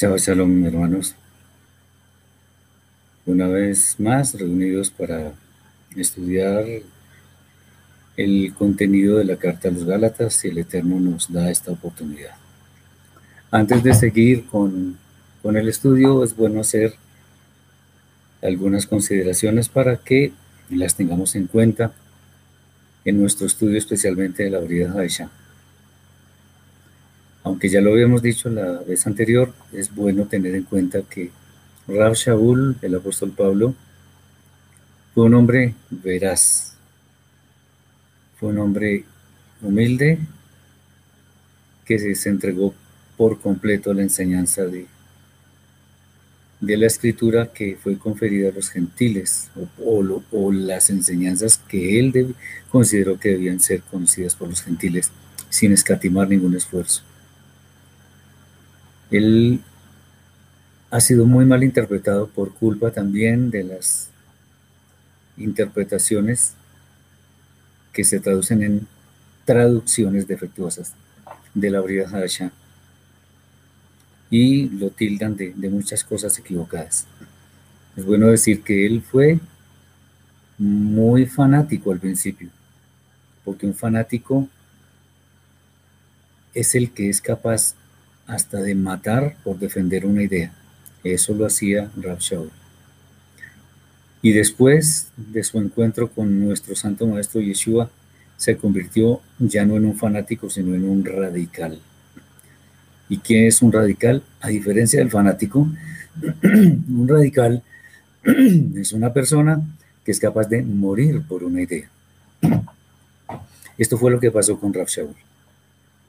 Shabbat Shalom, hermanos. Una vez más reunidos para estudiar el contenido de la carta a los Gálatas y el Eterno nos da esta oportunidad. Antes de seguir con, con el estudio, es bueno hacer algunas consideraciones para que las tengamos en cuenta en nuestro estudio, especialmente de la Brida Haisha. Aunque ya lo habíamos dicho la vez anterior, es bueno tener en cuenta que Rab Shaul, el apóstol Pablo, fue un hombre veraz, fue un hombre humilde que se, entregó por completo a la enseñanza de, la escritura que fue conferida a los gentiles o, las enseñanzas que él consideró que debían ser conocidas por los gentiles sin escatimar ningún esfuerzo. Él ha sido muy mal interpretado por culpa también de las interpretaciones que se traducen en traducciones defectuosas de la Brida Hadasha y lo tildan de, de muchas cosas equivocadas. Es bueno decir que él fue muy fanático al principio, porque un fanático es el que es capaz hasta de matar por defender una idea. Eso lo hacía Rab Shaul. Y después de su encuentro con nuestro santo maestro Yeshua, se convirtió ya no en un fanático, sino en un radical. ¿Y qué es un radical? A diferencia del fanático, un radical es una persona que es capaz de morir por una idea. Esto fue lo que pasó con Rab.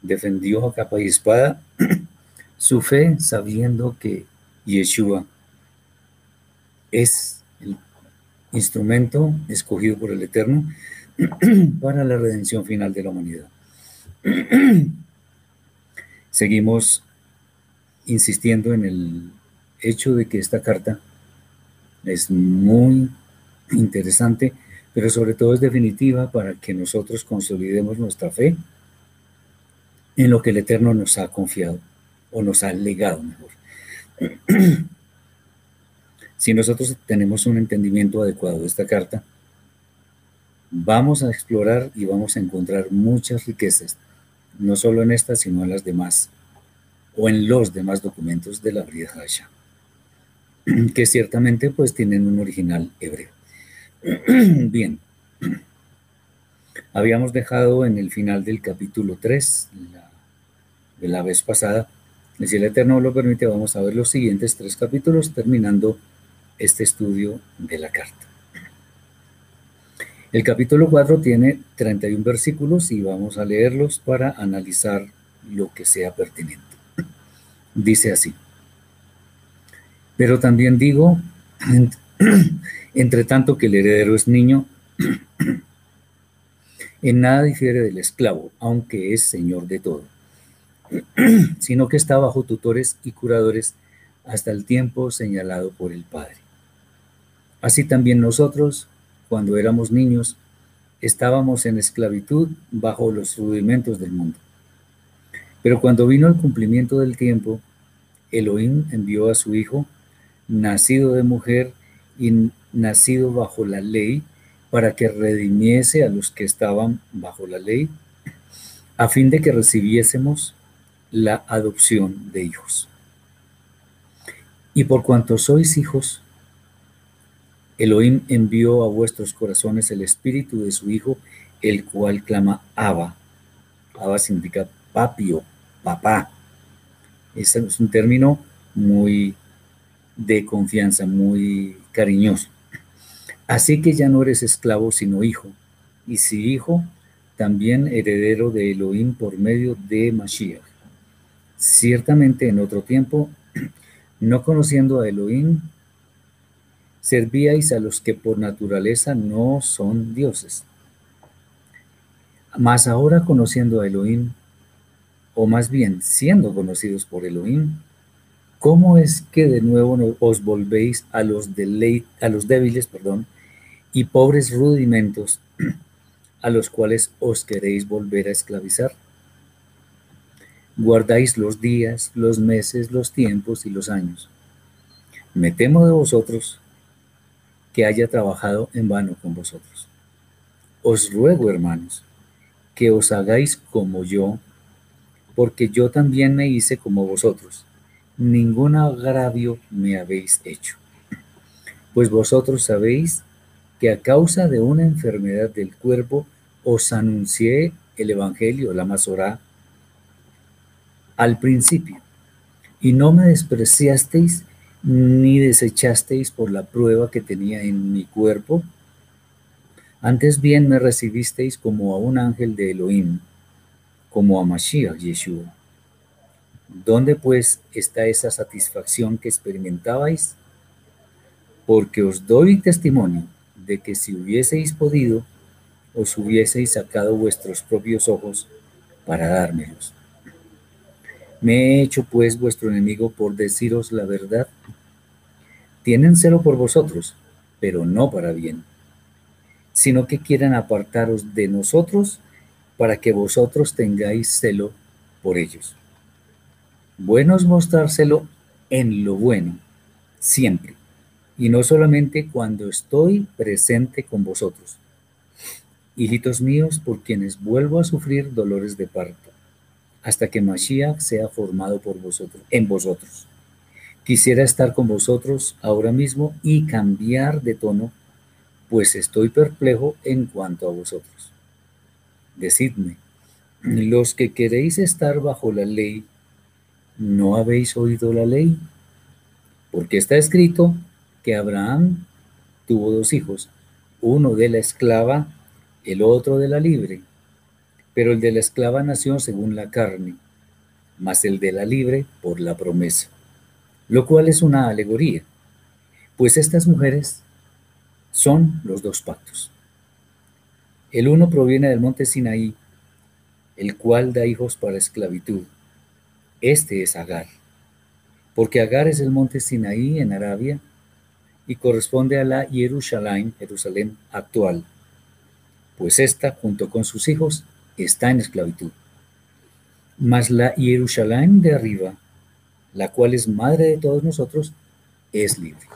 Defendió a capa y espada su fe sabiendo que Yeshua es el instrumento escogido por el Eterno para la redención final de la humanidad. Seguimos insistiendo en el hecho de que esta carta es muy interesante, pero sobre todo es definitiva para que nosotros consolidemos nuestra fe en lo que el Eterno nos ha confiado o nos ha legado mejor. si nosotros tenemos un entendimiento adecuado de esta carta, vamos a explorar y vamos a encontrar muchas riquezas, no solo en esta, sino en las demás, o en los demás documentos de la Brida Hasha, que ciertamente pues tienen un original hebreo. Bien, habíamos dejado en el final del capítulo 3, la, de la vez pasada, si el Eterno lo permite, vamos a ver los siguientes tres capítulos, terminando este estudio de la carta. El capítulo 4 tiene 31 versículos y vamos a leerlos para analizar lo que sea pertinente. Dice así. Pero también digo, entre tanto que el heredero es niño, en nada difiere del esclavo, aunque es señor de todo, sino que está bajo tutores y curadores hasta el tiempo señalado por el Padre. Así también nosotros, cuando éramos niños, estábamos en esclavitud bajo los rudimentos del mundo. Pero cuando vino el cumplimiento del tiempo, Elohim envió a su Hijo, nacido de mujer y nacido bajo la ley, para que redimiese a los que estaban bajo la ley, a fin de que recibiésemos la adopción de hijos. Y por cuanto sois hijos, Elohim envió a vuestros corazones el espíritu de su Hijo, el cual clama Abba. Abba significa papio, papá. Ese es un término muy de confianza, muy cariñoso. Así que ya no eres esclavo, sino hijo. Y si hijo, también heredero de Elohim por medio de Mashiach. Ciertamente en otro tiempo, no conociendo a Elohim, servíais a los que por naturaleza no son dioses. Mas ahora conociendo a Elohim, o más bien siendo conocidos por Elohim, ¿cómo es que de nuevo os volvéis a los, a los débiles perdón, y pobres rudimentos a los cuales os queréis volver a esclavizar? Guardáis los días, los meses, los tiempos y los años. Me temo de vosotros que haya trabajado en vano con vosotros. Os ruego, hermanos, que os hagáis como yo, porque yo también me hice como vosotros. Ningún agravio me habéis hecho. Pues vosotros sabéis que a causa de una enfermedad del cuerpo os anuncié el Evangelio, la Masorá, al principio, y no me despreciasteis ni desechasteis por la prueba que tenía en mi cuerpo, antes bien me recibisteis como a un ángel de Elohim, como a Mashiach Yeshua. ¿Dónde pues está esa satisfacción que experimentabais? Porque os doy testimonio de que si hubieseis podido, os hubieseis sacado vuestros propios ojos para dármelos. Me he hecho pues vuestro enemigo por deciros la verdad. Tienen celo por vosotros, pero no para bien sino que quieran apartaros de nosotros para que vosotros tengáis celo por ellos. Bueno es mostrárselo en lo bueno, siempre, y no solamente cuando estoy presente con vosotros. Hijitos míos, por quienes vuelvo a sufrir dolores de parto, hasta que Mashiach sea formado por vosotros, en vosotros. Quisiera estar con vosotros ahora mismo y cambiar de tono pues estoy perplejo en cuanto a vosotros. Decidme, los que queréis estar bajo la ley, ¿no habéis oído la ley? Porque está escrito que Abraham tuvo dos hijos, uno de la esclava, el otro de la libre. Pero el de la esclava nació según la carne, mas el de la libre por la promesa, lo cual es una alegoría, pues estas mujeres son los dos pactos. El uno proviene del monte Sinaí, el cual da hijos para esclavitud. Este es Agar, porque Agar es el monte Sinaí en Arabia y corresponde a la Jerusalén, Jerusalén actual, pues ésta, junto con sus hijos, está en esclavitud. Mas la Jerusalén de arriba, la cual es madre de todos nosotros, es libre.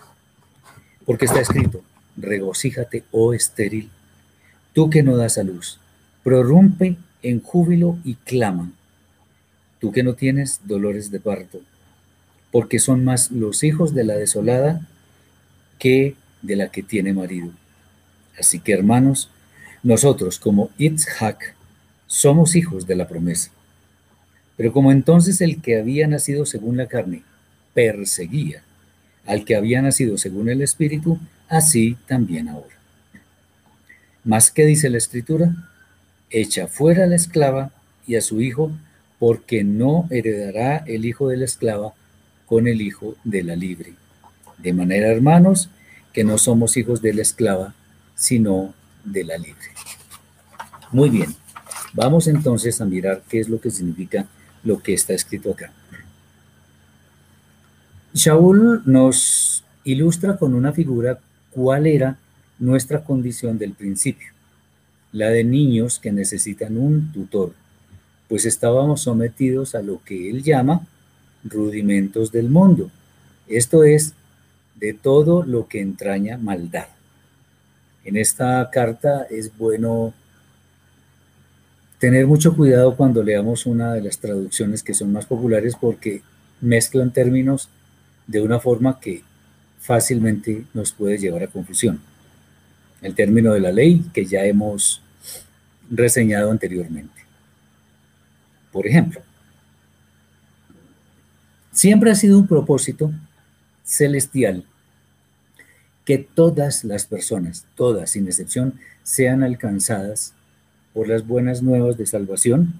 Porque está escrito, regocíjate, oh estéril, tú que no das a luz, prorrumpe en júbilo y clama, tú que no tienes dolores de parto, porque son más los hijos de la desolada que de la que tiene marido. Así que hermanos, nosotros como Itzhak somos hijos de la promesa. Pero como entonces el que había nacido según la carne perseguía al que había nacido según el Espíritu, así también ahora. Más que dice la Escritura, echa fuera a la esclava y a su hijo, porque no heredará el hijo de la esclava con el hijo de la libre. De manera, hermanos, que no somos hijos de la esclava, sino de la libre. Muy bien, vamos entonces a mirar qué es lo que significa lo que está escrito acá. Shaul nos ilustra con una figura cuál era nuestra condición del principio, la de niños que necesitan un tutor, pues estábamos sometidos a lo que él llama rudimentos del mundo, esto es, de todo lo que entraña maldad. En esta carta es bueno tener mucho cuidado cuando leamos una de las traducciones que son más populares porque mezclan términos de una forma que fácilmente nos puede llevar a confusión. El término de la ley que ya hemos reseñado anteriormente. Por ejemplo, siempre ha sido un propósito celestial que todas las personas, todas sin excepción, sean alcanzadas por las buenas nuevas de salvación,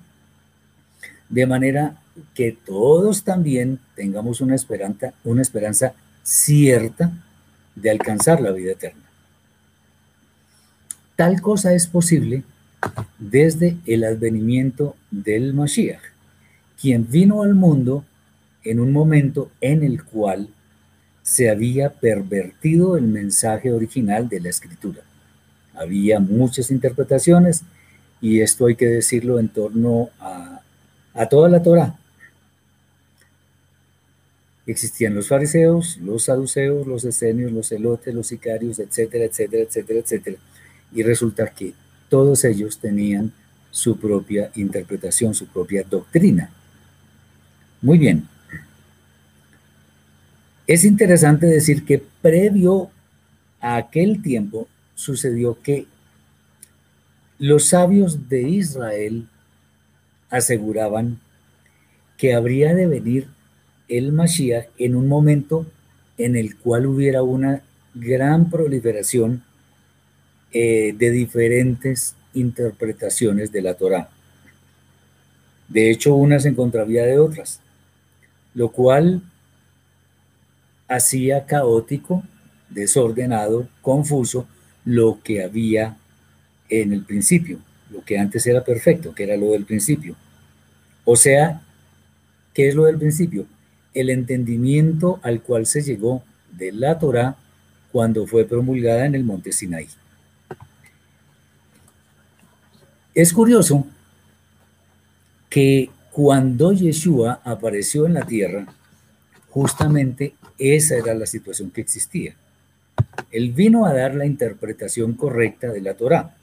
de manera que todos también tengamos una esperanza, cierta de alcanzar la vida eterna. Tal cosa es posible desde el advenimiento del Mashiach, quien vino al mundo en un momento en el cual se había pervertido el mensaje original de la escritura. Había muchas interpretaciones y esto hay que decirlo en torno a, toda la Torah. Existían los fariseos, los saduceos, los esenios, los elotes, los sicarios, etcétera, etcétera, etcétera, etcétera. Y resulta que todos ellos tenían su propia interpretación, su propia doctrina. Muy bien. Es interesante decir que previo a aquel tiempo sucedió que los sabios de Israel aseguraban que habría de venir el Mashiach en un momento en el cual hubiera una gran proliferación eh, de diferentes interpretaciones de la Torá. De hecho, unas en contravía de otras, lo cual hacía caótico, desordenado, confuso lo que había en el principio, lo que antes era perfecto, que era lo del principio. O sea, ¿qué es lo del principio? El entendimiento al cual se llegó de la Torá cuando fue promulgada en el monte Sinaí. Es curioso que cuando Yeshua apareció en la tierra, justamente esa era la situación que existía. Él vino a dar la interpretación correcta de la Torá.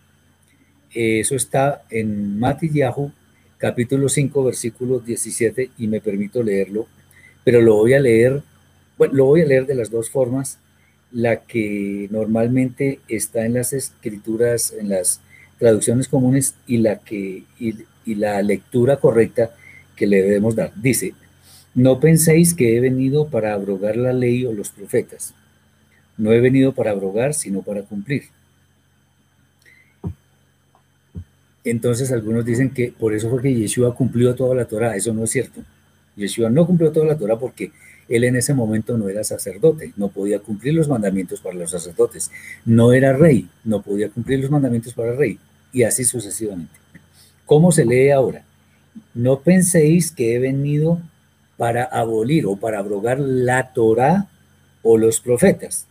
Eso está en Matillahu, capítulo 5, versículo 17, y me permito leerlo, pero lo voy a leer, bueno, lo voy a leer de las dos formas, la que normalmente está en las escrituras, en las traducciones comunes y la que y la lectura correcta que le debemos dar. Dice, no penséis que he venido para abrogar la ley o los profetas. No he venido para abrogar, sino para cumplir. Entonces algunos dicen que por eso fue que Yeshua cumplió toda la Torah. Eso no es cierto. Yeshua no cumplió toda la Torah porque él en ese momento no era sacerdote, no podía cumplir los mandamientos para los sacerdotes. No era rey, no podía cumplir los mandamientos para el rey. Y así sucesivamente. ¿Cómo se lee ahora? No penséis que he venido para abolir o para abrogar la Torah o los profetas.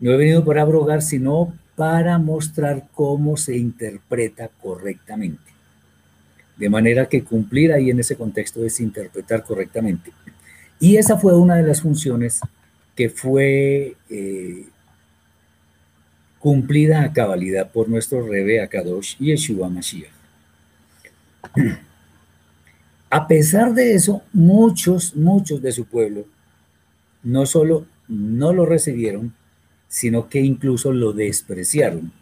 No he venido para abrogar, sino para mostrar cómo se interpreta correctamente. De manera que cumplir ahí en ese contexto es interpretar correctamente. Y esa fue una de las funciones que fue eh, cumplida a cabalidad por nuestro Rebe Akadosh y Yeshua Mashiach. A pesar de eso, muchos, muchos de su pueblo no solo no lo recibieron, sino que incluso lo despreciaron,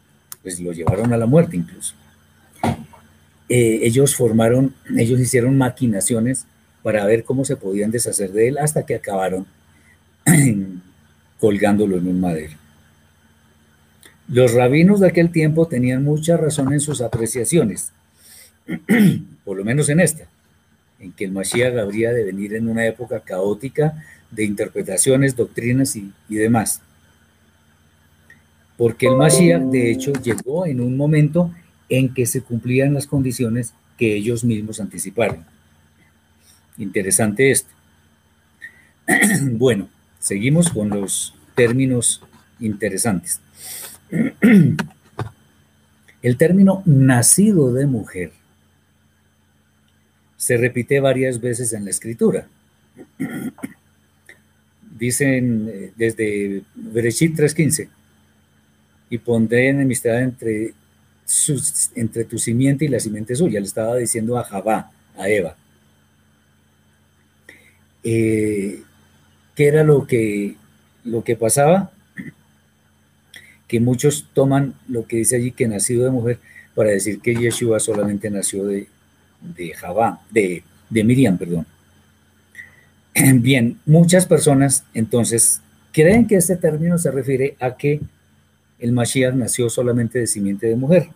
pues lo llevaron a la muerte incluso. Eh, ellos formaron, ellos hicieron maquinaciones para ver cómo se podían deshacer de él hasta que acabaron colgándolo en un madero. Los rabinos de aquel tiempo tenían mucha razón en sus apreciaciones, por lo menos en esta en que el Mashiach habría de venir en una época caótica de interpretaciones, doctrinas y, demás. Porque el Mashiach, de hecho, llegó en un momento en que se cumplían las condiciones que ellos mismos anticiparon. Interesante esto. bueno, seguimos con los términos interesantes. El término nacido de mujer se repite varias veces en la escritura. Dicen eh, desde Bereshit 3.15, y pondré enemistad entre, entre tu simiente y la simiente suya. Le estaba diciendo a Javá, a Eva. Eh, ¿Qué era lo que, lo que pasaba? Que muchos toman lo que dice allí que nacido de mujer para decir que Yeshua solamente nació de, de Javá, de, de Miriam, perdón. Bien, muchas personas entonces creen que este término se refiere a que el Mashiach nació solamente de simiente de mujer.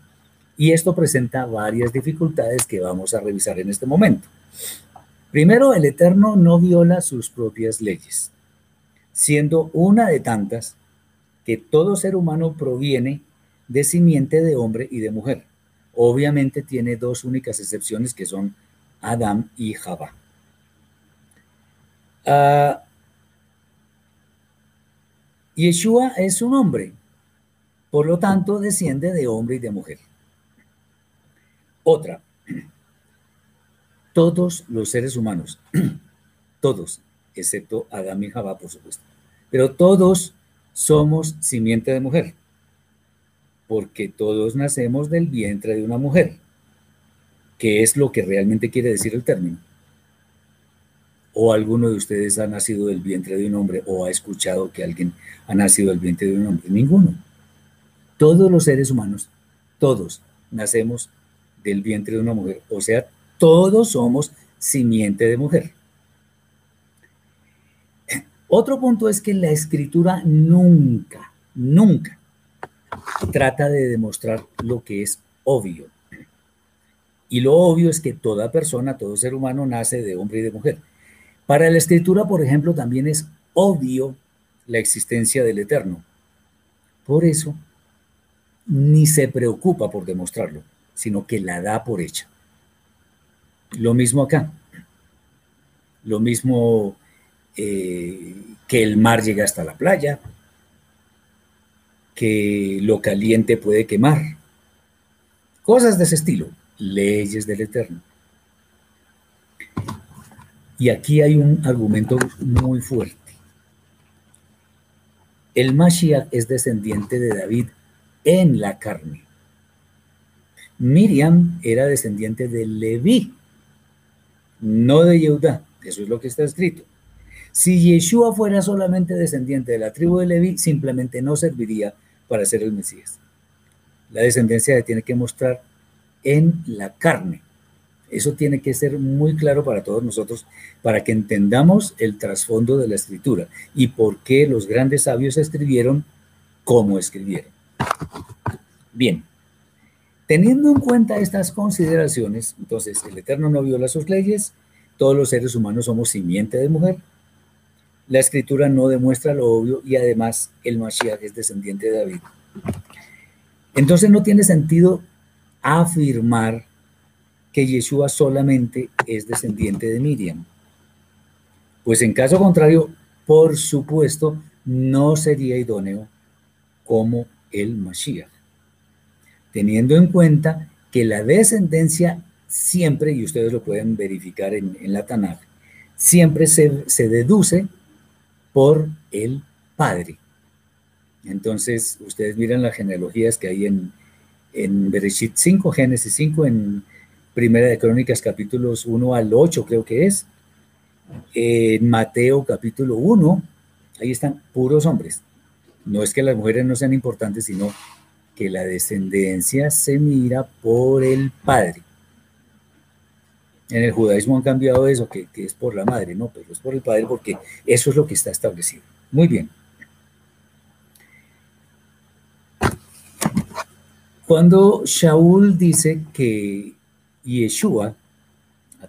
Y esto presenta varias dificultades que vamos a revisar en este momento. Primero, el Eterno no viola sus propias leyes, siendo una de tantas que todo ser humano proviene de simiente de hombre y de mujer. Obviamente tiene dos únicas excepciones que son Adán y Java. Ah, Yeshua es un hombre, por lo tanto desciende de hombre y de mujer. Otra, todos los seres humanos, todos, excepto Adán y Java, por supuesto, pero todos somos simiente de mujer, porque todos nacemos del vientre de una mujer, que es lo que realmente quiere decir el término. ¿O alguno de ustedes ha nacido del vientre de un hombre o ha escuchado que alguien ha nacido del vientre de un hombre? Ninguno. Todos los seres humanos, todos nacemos del vientre de una mujer. O sea, todos somos simiente de mujer. Otro punto es que la escritura nunca, nunca trata de demostrar lo que es obvio. Y lo obvio es que toda persona, todo ser humano nace de hombre y de mujer. Para la escritura, por ejemplo, también es obvio la existencia del Eterno. Por eso, ni se preocupa por demostrarlo, sino que la da por hecha. Lo mismo acá. Lo mismo eh, que el mar llega hasta la playa, que lo caliente puede quemar. Cosas de ese estilo, leyes del Eterno. Y aquí hay un argumento muy fuerte. El Mashiach es descendiente de David en la carne. Miriam era descendiente de Leví, no de Yehudá. Eso es lo que está escrito. Si Yeshua fuera solamente descendiente de la tribu de Leví, simplemente no serviría para ser el Mesías. La descendencia tiene que mostrar en la carne. Eso tiene que ser muy claro para todos nosotros, para que entendamos el trasfondo de la escritura y por qué los grandes sabios escribieron como escribieron. Bien, teniendo en cuenta estas consideraciones, entonces el Eterno no viola sus leyes, todos los seres humanos somos simiente de mujer, la escritura no demuestra lo obvio y además el Mashiach es descendiente de David. Entonces no tiene sentido afirmar que Yeshua solamente es descendiente de Miriam. Pues en caso contrario, por supuesto, no sería idóneo como el Mashiach. Teniendo en cuenta que la descendencia siempre, y ustedes lo pueden verificar en, la Tanaj, siempre se, se deduce por el Padre. Entonces, ustedes miran las genealogías que hay en, en Bereshit 5, Génesis 5, en Primera de Crónicas capítulos 1 al 8 creo que es, en Mateo capítulo 1, ahí están puros hombres. No es que las mujeres no sean importantes, sino que la descendencia se mira por el padre. En el judaísmo han cambiado eso, que, que, es por la madre, no, pero es por el padre porque eso es lo que está establecido. Muy bien. Cuando Shaul dice que Yeshua,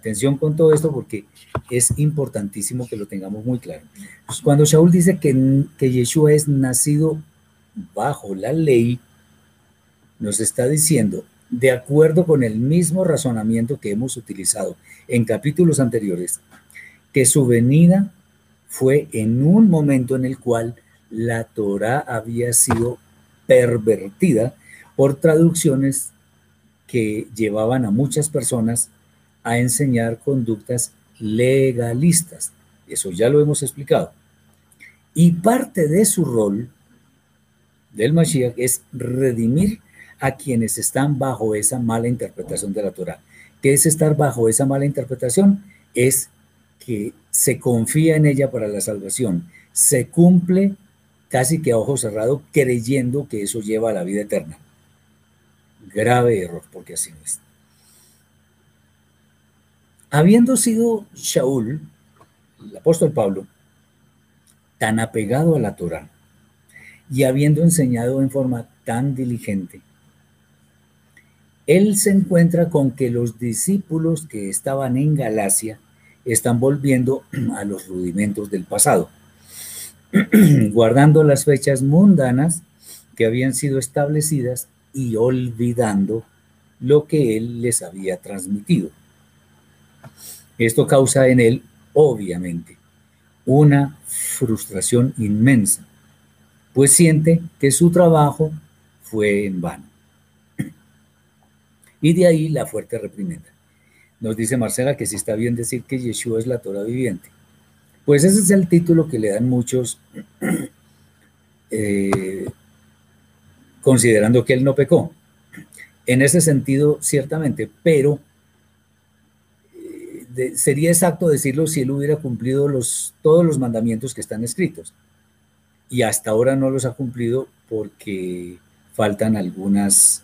atención con todo esto porque es importantísimo que lo tengamos muy claro. Pues cuando Shaul dice que, que Yeshua es nacido bajo la ley, nos está diciendo, de acuerdo con el mismo razonamiento que hemos utilizado en capítulos anteriores, que su venida fue en un momento en el cual la Torah había sido pervertida por traducciones que llevaban a muchas personas a enseñar conductas legalistas. Eso ya lo hemos explicado. Y parte de su rol del Mashiach es redimir a quienes están bajo esa mala interpretación de la Torah. ¿Qué es estar bajo esa mala interpretación? Es que se confía en ella para la salvación, se cumple casi que a ojo cerrado creyendo que eso lleva a la vida eterna. Grave error, porque así no es. Habiendo sido Shaul, el apóstol Pablo, tan apegado a la Torah y habiendo enseñado en forma tan diligente, él se encuentra con que los discípulos que estaban en Galacia están volviendo a los rudimentos del pasado, guardando las fechas mundanas que habían sido establecidas y olvidando lo que él les había transmitido. Esto causa en él, obviamente, una frustración inmensa, pues siente que su trabajo fue en vano. Y de ahí la fuerte reprimenda. Nos dice Marcela que si está bien decir que Yeshua es la Torah viviente. Pues ese es el título que le dan muchos, eh, considerando que él no pecó. En ese sentido, ciertamente, pero sería exacto decirlo si él hubiera cumplido todos los mandamientos que están escritos. Y hasta ahora no los ha cumplido porque faltan algunas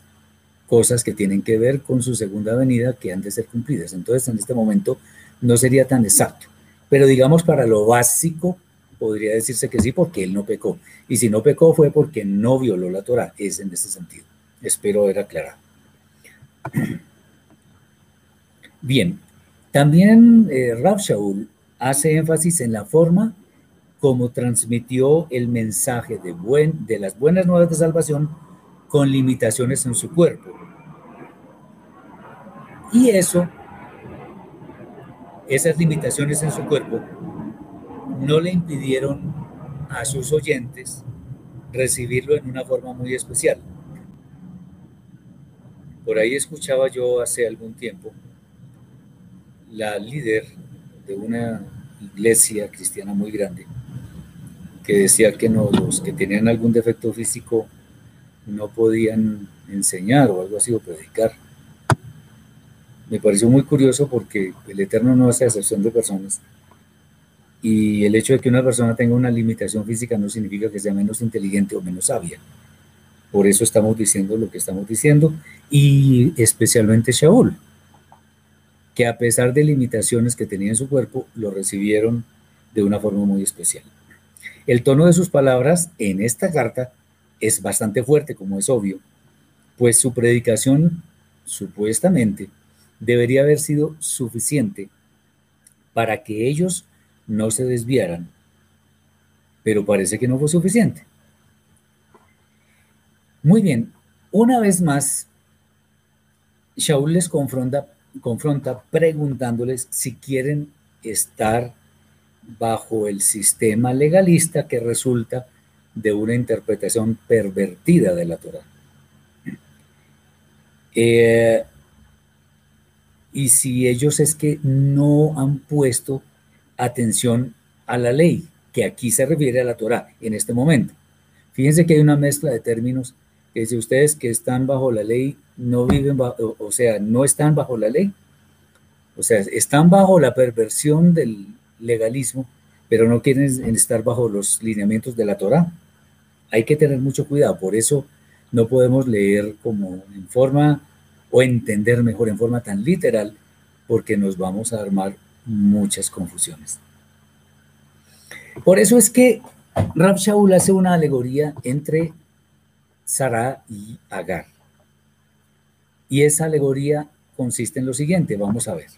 cosas que tienen que ver con su segunda venida que han de ser cumplidas. Entonces, en este momento no sería tan exacto. Pero digamos, para lo básico, podría decirse que sí, porque él no pecó. Y si no pecó fue porque no violó la Torah. Es en ese sentido. Espero haber aclarado. Bien, también eh, Rav Shaul hace énfasis en la forma como transmitió el mensaje de, buen, de las buenas nuevas de salvación con limitaciones en su cuerpo. Y eso, esas limitaciones en su cuerpo, no le impidieron a sus oyentes recibirlo en una forma muy especial. Por ahí escuchaba yo hace algún tiempo la líder de una iglesia cristiana muy grande que decía que no, los que tenían algún defecto físico no podían enseñar o algo así o predicar. Me pareció muy curioso porque el Eterno no hace excepción de personas y el hecho de que una persona tenga una limitación física no significa que sea menos inteligente o menos sabia. Por eso estamos diciendo lo que estamos diciendo y especialmente Shaul que a pesar de limitaciones que tenía en su cuerpo, lo recibieron de una forma muy especial. El tono de sus palabras en esta carta es bastante fuerte, como es obvio, pues su predicación supuestamente debería haber sido suficiente para que ellos no se desviaran, pero parece que no fue suficiente. Muy bien, una vez más, Shaul les confronta confronta preguntándoles si quieren estar bajo el sistema legalista que resulta de una interpretación pervertida de la Torah. Eh, y si ellos es que no han puesto atención a la ley, que aquí se refiere a la Torah en este momento. Fíjense que hay una mezcla de términos que si ustedes que están bajo la ley no viven, bajo, o sea, no están bajo la ley, o sea, están bajo la perversión del legalismo, pero no quieren estar bajo los lineamientos de la Torah. Hay que tener mucho cuidado, por eso no podemos leer como en forma o entender mejor en forma tan literal, porque nos vamos a armar muchas confusiones. Por eso es que Rab Shaul hace una alegoría entre Sarah y Agar. Y esa alegoría consiste en lo siguiente, vamos a ver.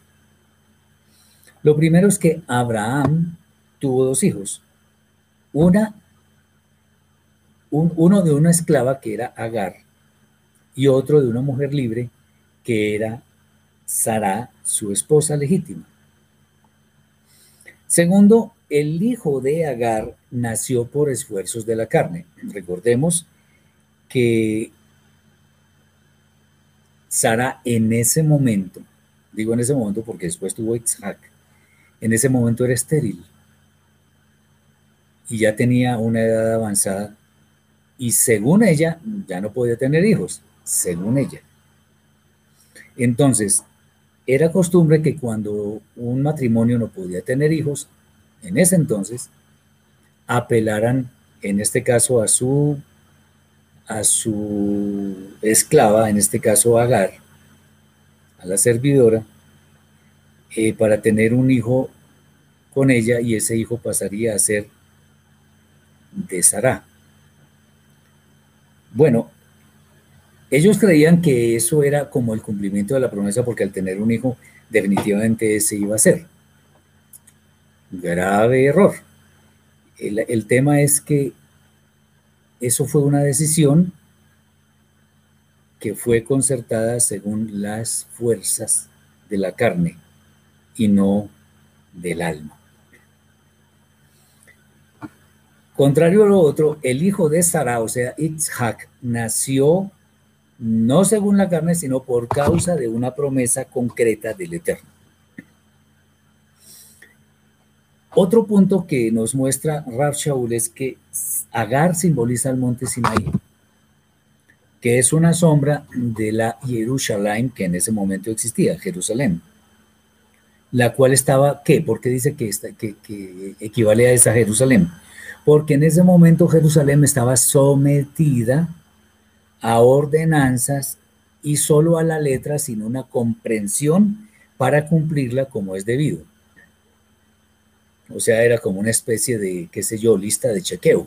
Lo primero es que Abraham tuvo dos hijos. Una, uno de una esclava que era Agar y otro de una mujer libre que era Sarah, su esposa legítima. Segundo, el hijo de Agar nació por esfuerzos de la carne. Recordemos que Sara en ese momento, digo en ese momento porque después tuvo Isaac, en ese momento era estéril y ya tenía una edad avanzada y según ella ya no podía tener hijos, según ella. Entonces, era costumbre que cuando un matrimonio no podía tener hijos, en ese entonces, apelaran, en este caso, a su, a su esclava, en este caso Agar, a la servidora, eh, para tener un hijo con ella y ese hijo pasaría a ser de Sara. Bueno, ellos creían que eso era como el cumplimiento de la promesa porque al tener un hijo definitivamente ese iba a ser. Grave error. El tema es que eso fue una decisión que fue concertada según las fuerzas de la carne y no del alma. Contrario a lo otro, el hijo de Sara, o sea, Itzhak, nació no según la carne, sino por causa de una promesa concreta del Eterno. Otro punto que nos muestra Rav Shaul es que Agar simboliza el monte Sinaí, que es una sombra de la Jerusalén que en ese momento existía, Jerusalén, la cual estaba, ¿qué? ¿Por qué dice que, que, que equivale a esa Jerusalén? Porque en ese momento Jerusalén estaba sometida a ordenanzas y solo a la letra sin una comprensión para cumplirla como es debido. O sea, era como una especie de, qué sé yo, lista de chequeo.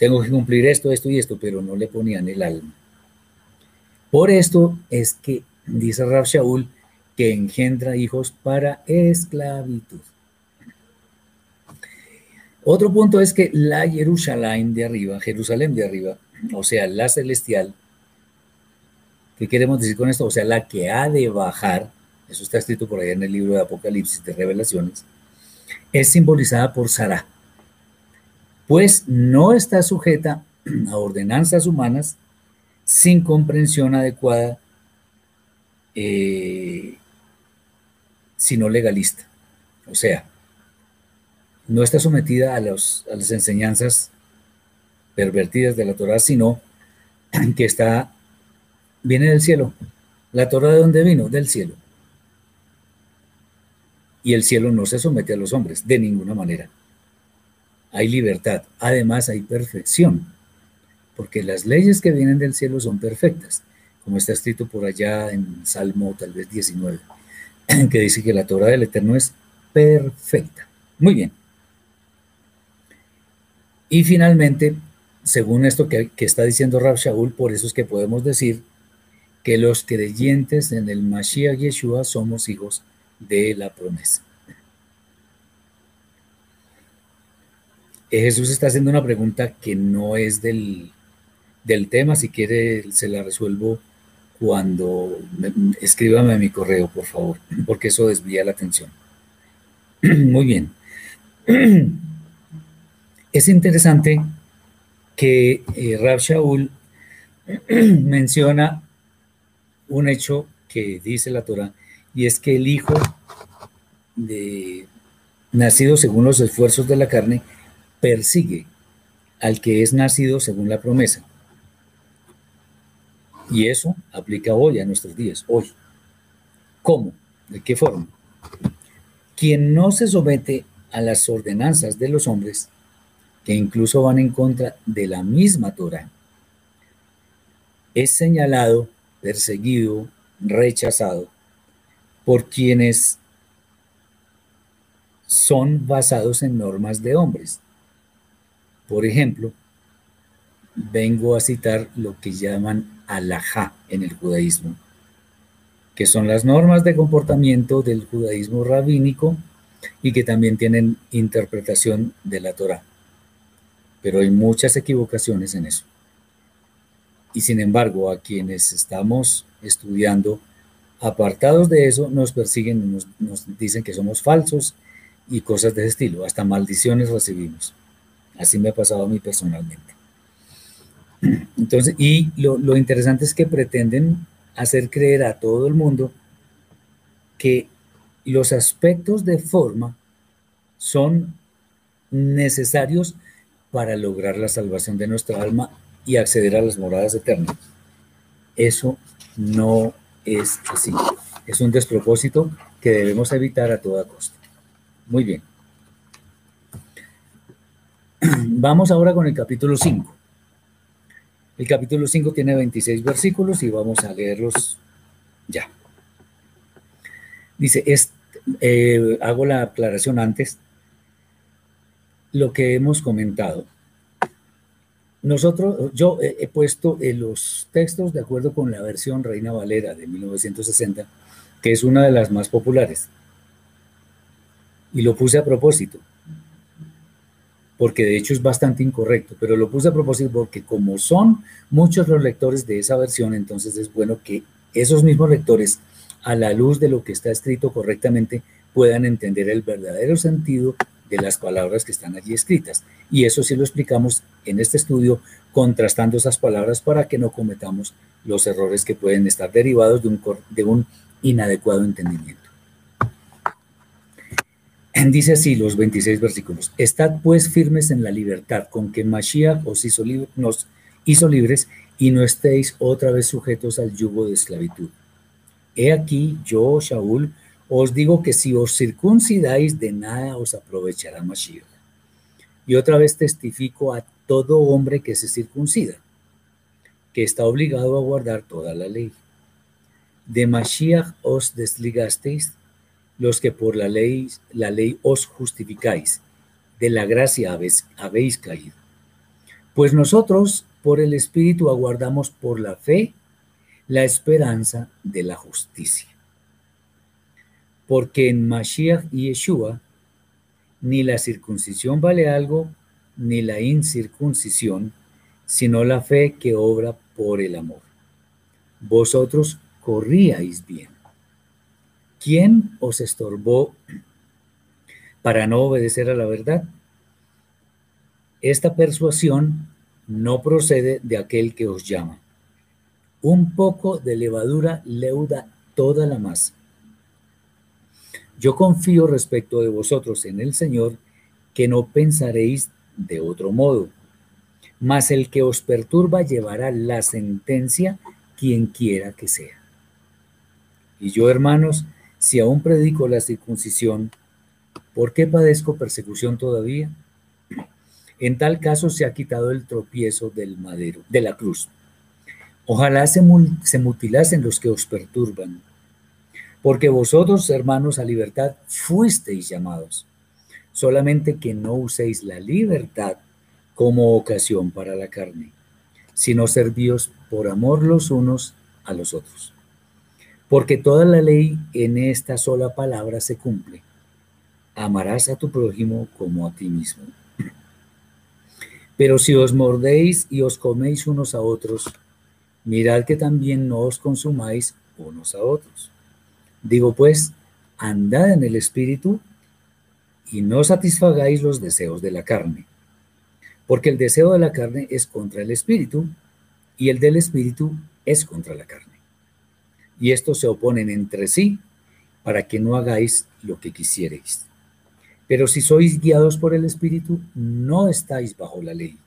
Tengo que cumplir esto, esto y esto, pero no le ponían el alma. Por esto es que dice Rab Shaul que engendra hijos para esclavitud. Otro punto es que la Jerusalén de arriba, Jerusalén de arriba, o sea, la celestial, ¿qué queremos decir con esto? O sea, la que ha de bajar, eso está escrito por ahí en el libro de Apocalipsis de Revelaciones, es simbolizada por Sara, pues no está sujeta a ordenanzas humanas sin comprensión adecuada, eh, sino legalista. O sea, no está sometida a, las enseñanzas pervertidas de la Torah, sino que está, viene del cielo. ¿La Torah de dónde vino? Del cielo. Y el cielo no se somete a los hombres, de ninguna manera. Hay libertad, además hay perfección, porque las leyes que vienen del cielo son perfectas, como está escrito por allá en Salmo tal vez 19, que dice que la Torah del Eterno es perfecta. Muy bien. Y finalmente, según esto que, está diciendo Rab Shaul, por eso es que podemos decir que los creyentes en el Mashiach Yeshua somos hijos de la promesa. Jesús está haciendo una pregunta que no es del, del tema, si quiere se la resuelvo cuando escríbame a mi correo, por favor, porque eso desvía la atención. Muy bien. Es interesante que eh, Rab Shaul menciona un hecho que dice la Torah, y es que el hijo de, nacido según los esfuerzos de la carne persigue al que es nacido según la promesa. Y eso aplica hoy a nuestros días, hoy. ¿Cómo? ¿De qué forma? Quien no se somete a las ordenanzas de los hombres que incluso van en contra de la misma Torah, es señalado, perseguido, rechazado por quienes son basados en normas de hombres. Por ejemplo, vengo a citar lo que llaman alajá en el judaísmo, que son las normas de comportamiento del judaísmo rabínico y que también tienen interpretación de la Torah pero hay muchas equivocaciones en eso. Y sin embargo, a quienes estamos estudiando apartados de eso, nos persiguen, nos, nos dicen que somos falsos y cosas de ese estilo. Hasta maldiciones recibimos. Así me ha pasado a mí personalmente. Entonces, y lo, lo interesante es que pretenden hacer creer a todo el mundo que los aspectos de forma son necesarios para lograr la salvación de nuestra alma y acceder a las moradas eternas. Eso no es así. Es un despropósito que debemos evitar a toda costa. Muy bien. Vamos ahora con el capítulo 5. El capítulo 5 tiene 26 versículos y vamos a leerlos ya. Dice, es, eh, hago la aclaración antes, lo que hemos comentado. Nosotros, yo he, puesto en los textos de acuerdo con la versión Reina Valera de 1960, que es una de las más populares. Y lo puse a propósito, porque de hecho es bastante incorrecto, pero lo puse a propósito porque como son muchos los lectores de esa versión, entonces es bueno que esos mismos lectores, a la luz de lo que está escrito correctamente, puedan entender el verdadero sentido de las palabras que están allí escritas. Y eso sí lo explicamos en este estudio, contrastando esas palabras para que no cometamos los errores que pueden estar derivados de un, de un inadecuado entendimiento. Dice así los 26 versículos, Estad pues firmes en la libertad con que Mashiach os hizo libres y no estéis otra vez sujetos al yugo de esclavitud. He aquí, yo, Shaul, os digo que si os circuncidáis, de nada os aprovechará Mashiach. Y otra vez testifico a todo hombre que se circuncida, que está obligado a guardar toda la ley. De Mashiach os desligasteis, los que por la ley, la ley os justificáis, de la gracia habéis, habéis caído. Pues nosotros por el Espíritu aguardamos por la fe la esperanza de la justicia porque en Mashiach y Yeshua ni la circuncisión vale algo, ni la incircuncisión, sino la fe que obra por el amor. Vosotros corríais bien. ¿Quién os estorbó para no obedecer a la verdad? Esta persuasión no procede de aquel que os llama. Un poco de levadura leuda toda la masa. Yo confío respecto de vosotros en el Señor, que no pensaréis de otro modo. Mas el que os perturba llevará la sentencia quien quiera que sea. Y yo, hermanos, si aún predico la circuncisión, ¿por qué padezco persecución todavía? En tal caso se ha quitado el tropiezo del madero, de la cruz. Ojalá se, se mutilasen los que os perturban porque vosotros, hermanos, a libertad fuisteis llamados, solamente que no uséis la libertad como ocasión para la carne, sino servíos por amor los unos a los otros. Porque toda la ley en esta sola palabra se cumple. Amarás a tu prójimo como a ti mismo. Pero si os mordéis y os coméis unos a otros, mirad que también no os consumáis unos a otros. Digo pues, andad en el Espíritu y no satisfagáis los deseos de la carne, porque el deseo de la carne es contra el Espíritu y el del Espíritu es contra la carne. Y estos se oponen entre sí para que no hagáis lo que quisierais. Pero si sois guiados por el Espíritu, no estáis bajo la ley.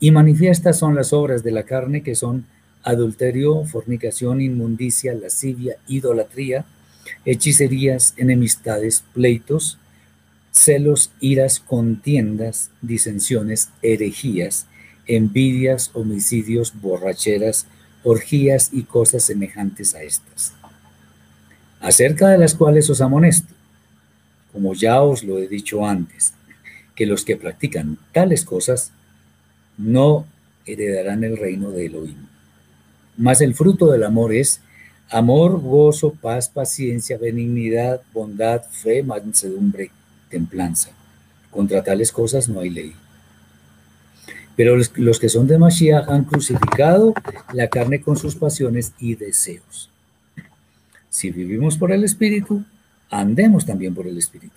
Y manifiestas son las obras de la carne que son adulterio, fornicación, inmundicia, lascivia, idolatría, hechicerías, enemistades, pleitos, celos, iras, contiendas, disensiones, herejías, envidias, homicidios, borracheras, orgías y cosas semejantes a estas, acerca de las cuales os amonesto, como ya os lo he dicho antes, que los que practican tales cosas no heredarán el reino de Elohim. Mas el fruto del amor es amor, gozo, paz, paciencia, benignidad, bondad, fe, mansedumbre, templanza. Contra tales cosas no hay ley. Pero los, que son de Mashiach han crucificado la carne con sus pasiones y deseos. Si vivimos por el Espíritu, andemos también por el Espíritu.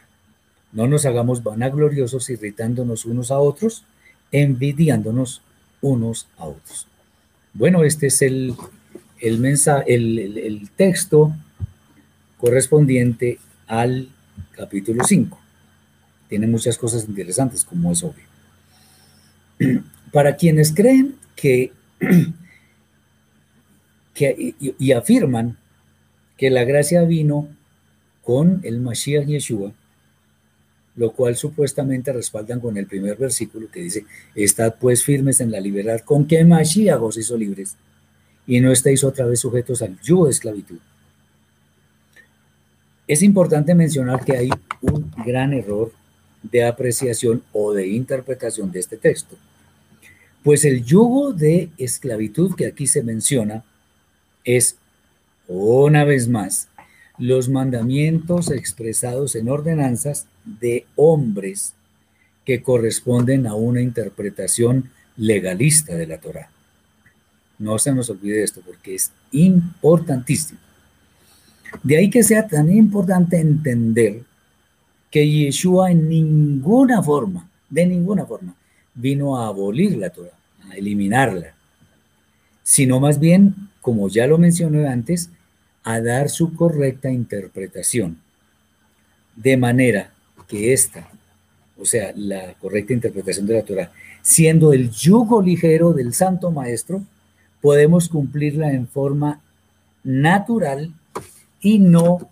No nos hagamos vanagloriosos irritándonos unos a otros, envidiándonos unos a otros. Bueno, este es el, el, mensaje, el, texto correspondiente al capítulo 5. Tiene muchas cosas interesantes, como es obvio. Para quienes creen que, que y, y afirman que la gracia vino con el Mashiach Yeshua, lo cual supuestamente respaldan con el primer versículo que dice, estad pues firmes en la libertad con que Mashiach os hizo libres y no estéis otra vez sujetos al yugo de esclavitud. Es importante mencionar que hay un gran error de apreciación o de interpretación de este texto, pues el yugo de esclavitud que aquí se menciona es, una vez más, los mandamientos expresados en ordenanzas de hombres que corresponden a una interpretación legalista de la Torah. No se nos olvide esto porque es importantísimo. De ahí que sea tan importante entender que Yeshua en ninguna forma, de ninguna forma, vino a abolir la Torah, a eliminarla, sino más bien, como ya lo mencioné antes, a dar su correcta interpretación, de manera que esta, o sea, la correcta interpretación de la Torah, siendo el yugo ligero del Santo Maestro, podemos cumplirla en forma natural y no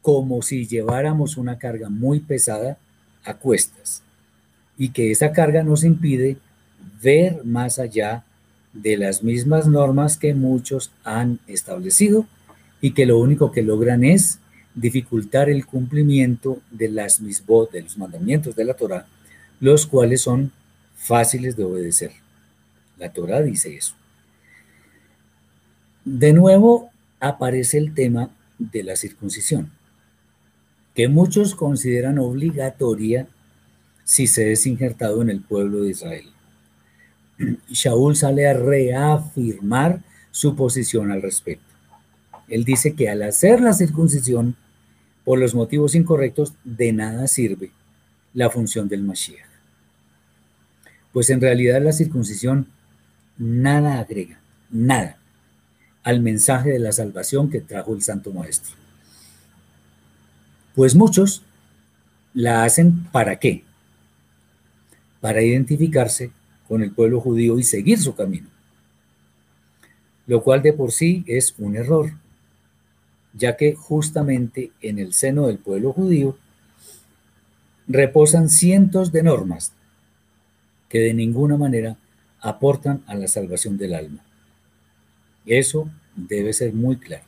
como si lleváramos una carga muy pesada a cuestas y que esa carga nos impide ver más allá de las mismas normas que muchos han establecido y que lo único que logran es dificultar el cumplimiento de las misbot, de los mandamientos de la Torah, los cuales son fáciles de obedecer. La Torah dice eso. De nuevo aparece el tema de la circuncisión, que muchos consideran obligatoria si se es injertado en el pueblo de Israel. Shaul sale a reafirmar su posición al respecto. Él dice que al hacer la circuncisión por los motivos incorrectos, de nada sirve la función del Mashiach. Pues en realidad la circuncisión nada agrega, nada al mensaje de la salvación que trajo el Santo Maestro. Pues muchos la hacen para qué? Para identificarse con el pueblo judío y seguir su camino, lo cual de por sí es un error, ya que justamente en el seno del pueblo judío reposan cientos de normas que de ninguna manera aportan a la salvación del alma. Eso debe ser muy claro.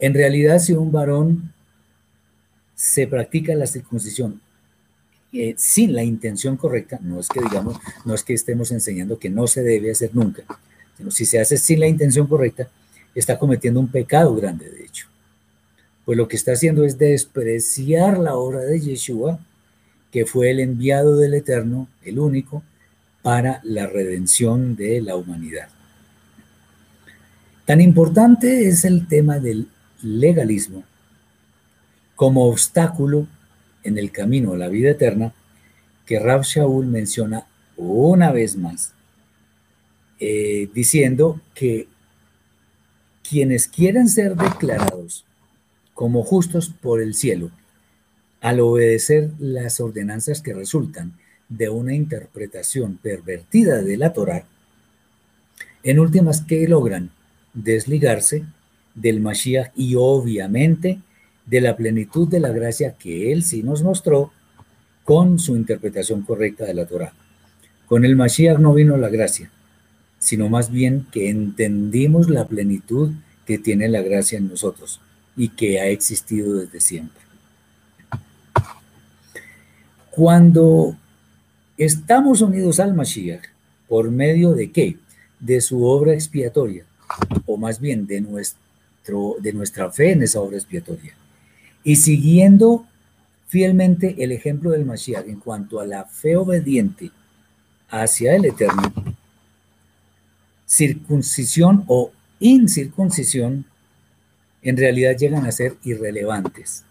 En realidad, si un varón se practica la circuncisión eh, sin la intención correcta, no es que digamos, no es que estemos enseñando que no se debe hacer nunca, sino si se hace sin la intención correcta, está cometiendo un pecado grande, de hecho. Pues lo que está haciendo es despreciar la obra de Yeshua, que fue el enviado del Eterno, el único, para la redención de la humanidad. Tan importante es el tema del legalismo como obstáculo en el camino a la vida eterna que Rab Shaul menciona una vez más, eh, diciendo que quienes quieren ser declarados como justos por el cielo, al obedecer las ordenanzas que resultan de una interpretación pervertida de la Torah, en últimas, ¿qué logran? desligarse del Mashiach y obviamente de la plenitud de la gracia que Él sí nos mostró con su interpretación correcta de la Torah. Con el Mashiach no vino la gracia, sino más bien que entendimos la plenitud que tiene la gracia en nosotros y que ha existido desde siempre. Cuando estamos unidos al Mashiach, ¿por medio de qué? De su obra expiatoria, o más bien de, nuestro, de nuestra fe en esa obra expiatoria. Y siguiendo fielmente el ejemplo del Mashiach en cuanto a la fe obediente hacia el Eterno, circuncisión o incircuncisión en realidad llegan a ser irrelevantes,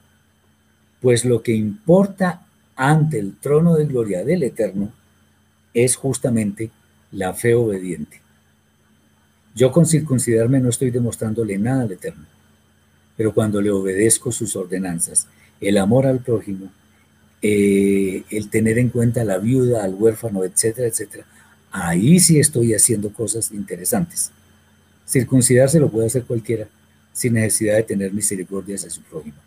pues lo que importa ante el trono de gloria del Eterno es justamente la fe obediente. Yo con circuncidarme no estoy demostrándole nada al Eterno, pero cuando le obedezco sus ordenanzas, el amor al prójimo eh, el tener en cuenta a la viuda, al huérfano, etcétera, etcétera, ahí sí estoy haciendo cosas interesantes. Circuncidarse lo puede hacer cualquiera sin necesidad de tener misericordia hacia su prójimo.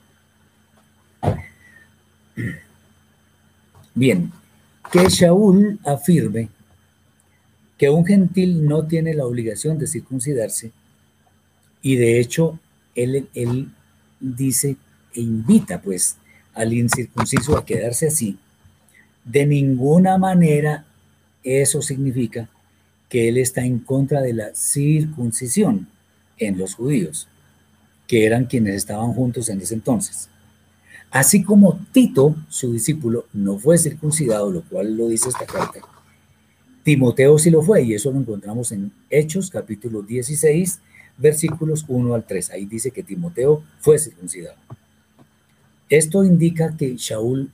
Bien, que Shaul afirme que un gentil no tiene la obligación de circuncidarse y de hecho él, dice e invita pues al incircunciso a quedarse así, de ninguna manera eso significa que él está en contra de la circuncisión en los judíos, que eran quienes estaban juntos en ese entonces. Así como Tito, su discípulo, no fue circuncidado, lo cual lo dice esta carta, Timoteo sí lo fue, y eso lo encontramos en Hechos capítulo 16, versículos 1 al 3. Ahí dice que Timoteo fue circuncidado. Esto indica que Shaul,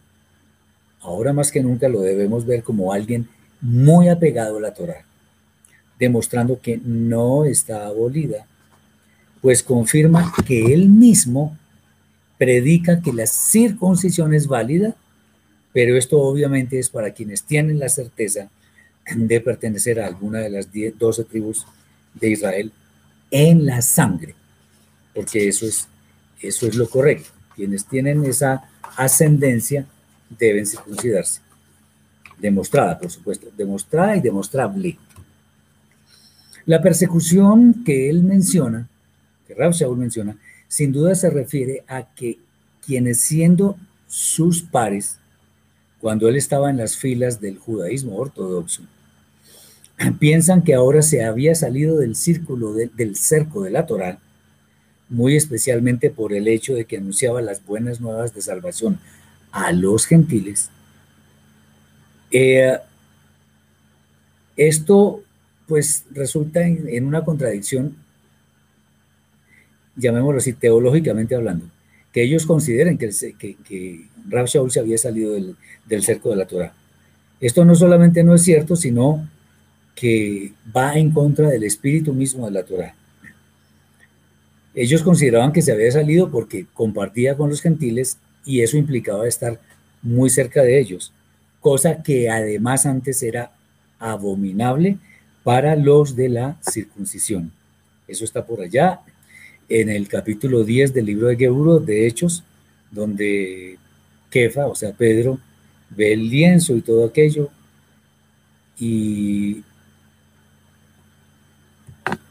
ahora más que nunca, lo debemos ver como alguien muy apegado a la Torah, demostrando que no está abolida, pues confirma que él mismo predica que la circuncisión es válida, pero esto obviamente es para quienes tienen la certeza de pertenecer a alguna de las 12 tribus de Israel en la sangre, porque eso es, eso es lo correcto. Quienes tienen esa ascendencia deben circuncidarse. Demostrada, por supuesto, demostrada y demostrable. La persecución que él menciona, que Rab Shaul menciona, sin duda se refiere a que quienes siendo sus pares, cuando él estaba en las filas del judaísmo ortodoxo, piensan que ahora se había salido del círculo del cerco de la Torá, muy especialmente por el hecho de que anunciaba las buenas nuevas de salvación a los gentiles. Eh, esto pues resulta en, una contradicción, llamémoslo así, teológicamente hablando, que ellos consideren que, Rab Shaul se había salido del, del cerco de la Torah. Esto no solamente no es cierto, sino que va en contra del espíritu mismo de la Torah. Ellos consideraban que se había salido porque compartía con los gentiles y eso implicaba estar muy cerca de ellos, cosa que además antes era abominable para los de la circuncisión. Eso está por allá en el capítulo 10 del libro de Geburo, de Hechos, donde Kefa, o sea, Pedro, ve el lienzo y todo aquello y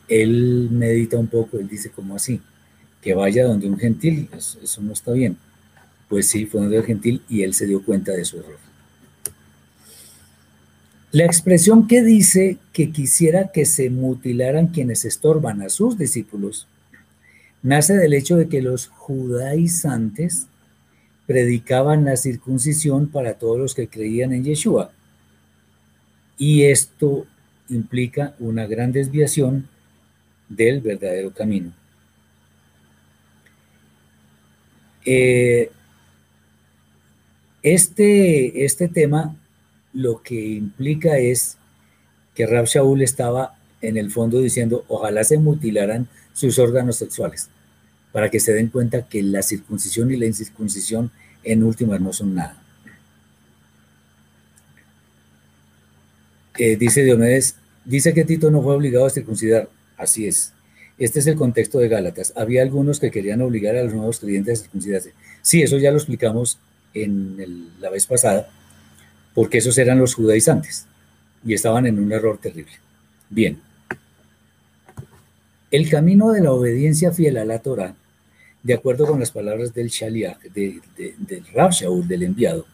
él medita un poco, él dice como así, que vaya donde un gentil, eso, no está bien. Pues sí, fue donde el gentil y él se dio cuenta de su error. La expresión que dice que quisiera que se mutilaran quienes estorban a sus discípulos nace del hecho de que los judaizantes predicaban la circuncisión para todos los que creían en Yeshua. Y esto implica una gran desviación del verdadero camino. Eh, este, este tema lo que implica es que Rab Shaul estaba en el fondo diciendo, ojalá se mutilaran sus órganos sexuales, para que se den cuenta que la circuncisión y la incircuncisión en últimas no son nada. Eh, dice Diomedes, dice que Tito no fue obligado a circuncidar. Así es. Este es el contexto de Gálatas. Había algunos que querían obligar a los nuevos creyentes a circuncidarse. Sí, eso ya lo explicamos en la vez pasada, porque esos eran los judaizantes y estaban en un error terrible. Bien. El camino de la obediencia fiel a la Torah, de acuerdo con las palabras del Shaliach, de, del Rab Shaul, del enviado,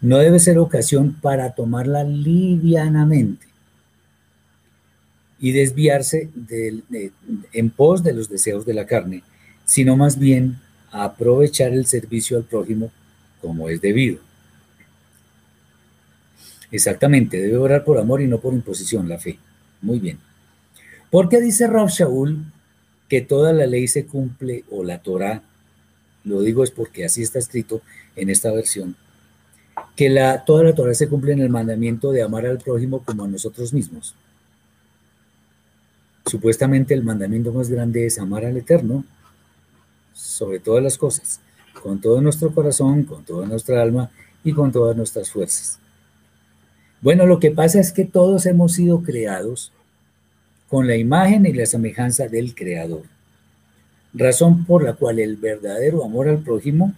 no debe ser ocasión para tomarla livianamente y desviarse en pos de los deseos de la carne, sino más bien aprovechar el servicio al prójimo como es debido. Exactamente, debe orar por amor y no por imposición, la fe. Muy bien. ¿Por qué dice Rab Shaul que toda la ley se cumple o la Torah? Lo digo es porque así está escrito en esta versión. Que la, toda la Torah se cumple en el mandamiento de amar al prójimo como a nosotros mismos. Supuestamente el mandamiento más grande es amar al Eterno sobre todas las cosas, con todo nuestro corazón, con toda nuestra alma y con todas nuestras fuerzas. Bueno, lo que pasa es que todos hemos sido creados con la imagen y la semejanza del Creador, razón por la cual el verdadero amor al prójimo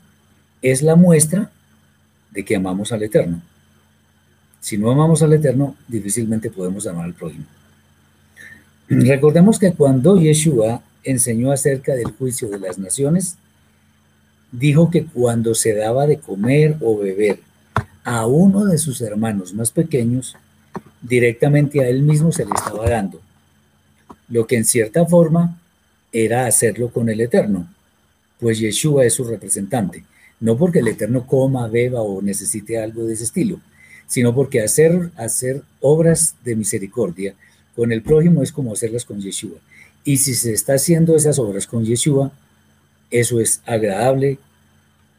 es la muestra de que amamos al Eterno. Si no amamos al Eterno, difícilmente podemos amar al prójimo. Recordemos que cuando Yeshua enseñó acerca del juicio de las naciones, dijo que cuando se daba de comer o beber a uno de sus hermanos más pequeños, directamente a él mismo se le estaba dando, lo que en cierta forma era hacerlo con el Eterno, pues Yeshua es su representante, no porque el Eterno coma, beba o necesite algo de ese estilo, sino porque hacer, hacer obras de misericordia con el prójimo es como hacerlas con Yeshua. Y si se está haciendo esas obras con Yeshua, eso es agradable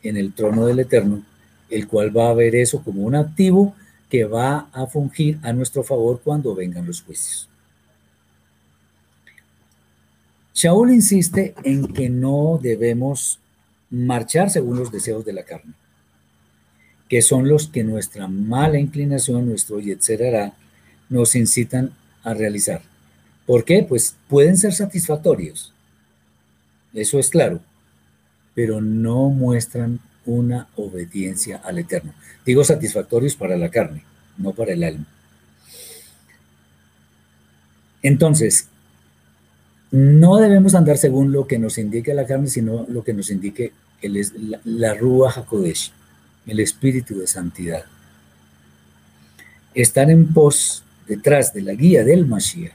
en el trono del Eterno, el cual va a ver eso como un activo que va a fungir a nuestro favor cuando vengan los juicios. Shaul insiste en que no debemos marchar según los deseos de la carne, que son los que nuestra mala inclinación, nuestro yetzerará, nos incitan a realizar. ¿Por qué? Pues pueden ser satisfactorios, eso es claro, pero no muestran una obediencia al Eterno. Digo satisfactorios para la carne, no para el alma. Entonces, no debemos andar según lo que nos indique la carne, sino lo que nos indique el, la, la Rúa Hakodesh, el espíritu de santidad. Estar en pos detrás de la guía del Mashiach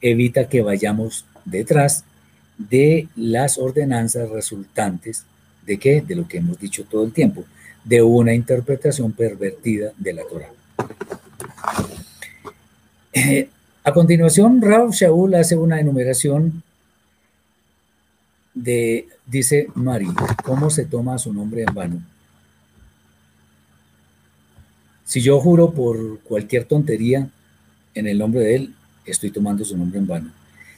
evita que vayamos detrás de las ordenanzas resultantes de qué? De lo que hemos dicho todo el tiempo, de una interpretación pervertida de la Torah. Eh, a continuación, Rav Shaul hace una enumeración de, dice Mari, ¿cómo se toma su nombre en vano? Si yo juro por cualquier tontería en el nombre de él, estoy tomando su nombre en vano.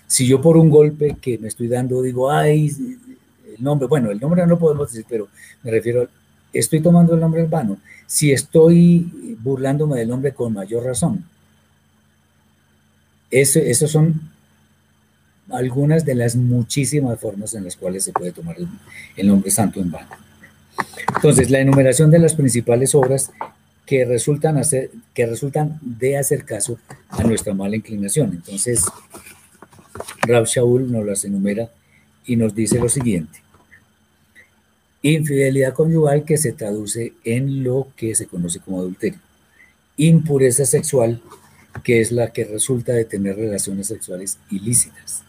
Si yo por un golpe que me estoy dando digo, ay, el nombre, bueno, el nombre no lo podemos decir, pero me refiero, estoy tomando el nombre en vano. Si estoy burlándome del nombre con mayor razón. Esos son algunas de las muchísimas formas en las cuales se puede tomar el, el nombre santo en vano. Entonces, la enumeración de las principales obras que resultan, hacer, que resultan de hacer caso a nuestra mala inclinación. Entonces, Rab Shaul nos las enumera y nos dice lo siguiente. Infidelidad conyugal que se traduce en lo que se conoce como adulterio. Impureza sexual, que es la que resulta de tener relaciones sexuales ilícitas.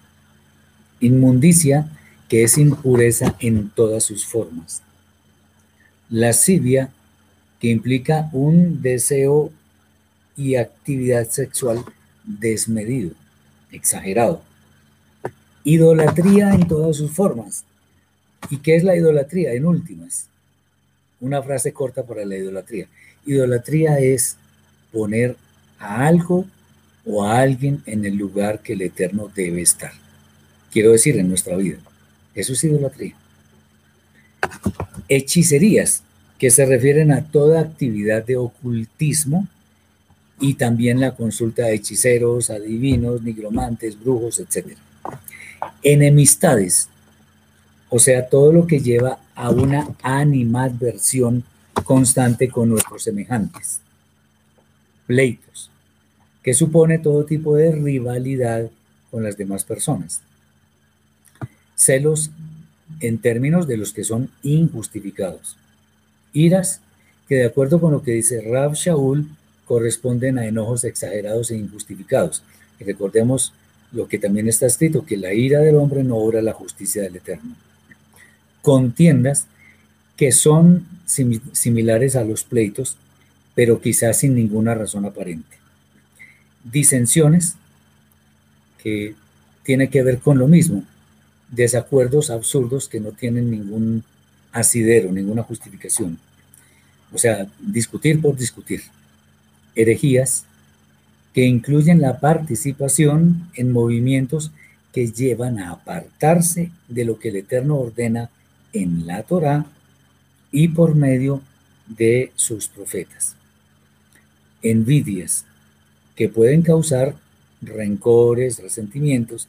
Inmundicia, que es impureza en todas sus formas. Lascivia, que implica un deseo y actividad sexual desmedido, exagerado. Idolatría en todas sus formas. ¿Y qué es la idolatría? En últimas, una frase corta para la idolatría. Idolatría es poner a algo o a alguien en el lugar que el Eterno debe estar. Quiero decir, en nuestra vida. Eso es idolatría. Hechicerías, que se refieren a toda actividad de ocultismo y también la consulta de hechiceros, adivinos, nigromantes, brujos, etc. Enemistades, o sea, todo lo que lleva a una animadversión constante con nuestros semejantes. Pleitos, que supone todo tipo de rivalidad con las demás personas. Celos en términos de los que son injustificados iras que de acuerdo con lo que dice Rab Shaul corresponden a enojos exagerados e injustificados. Y recordemos lo que también está escrito, que la ira del hombre no obra la justicia del Eterno. Contiendas que son similares a los pleitos, pero quizás sin ninguna razón aparente. Disensiones, que tiene que ver con lo mismo, desacuerdos absurdos que no tienen ningún asidero, ninguna justificación. O sea, discutir por discutir. Herejías que incluyen la participación en movimientos que llevan a apartarse de lo que el Eterno ordena en la Torá y por medio de sus profetas. Envidias que pueden causar rencores, resentimientos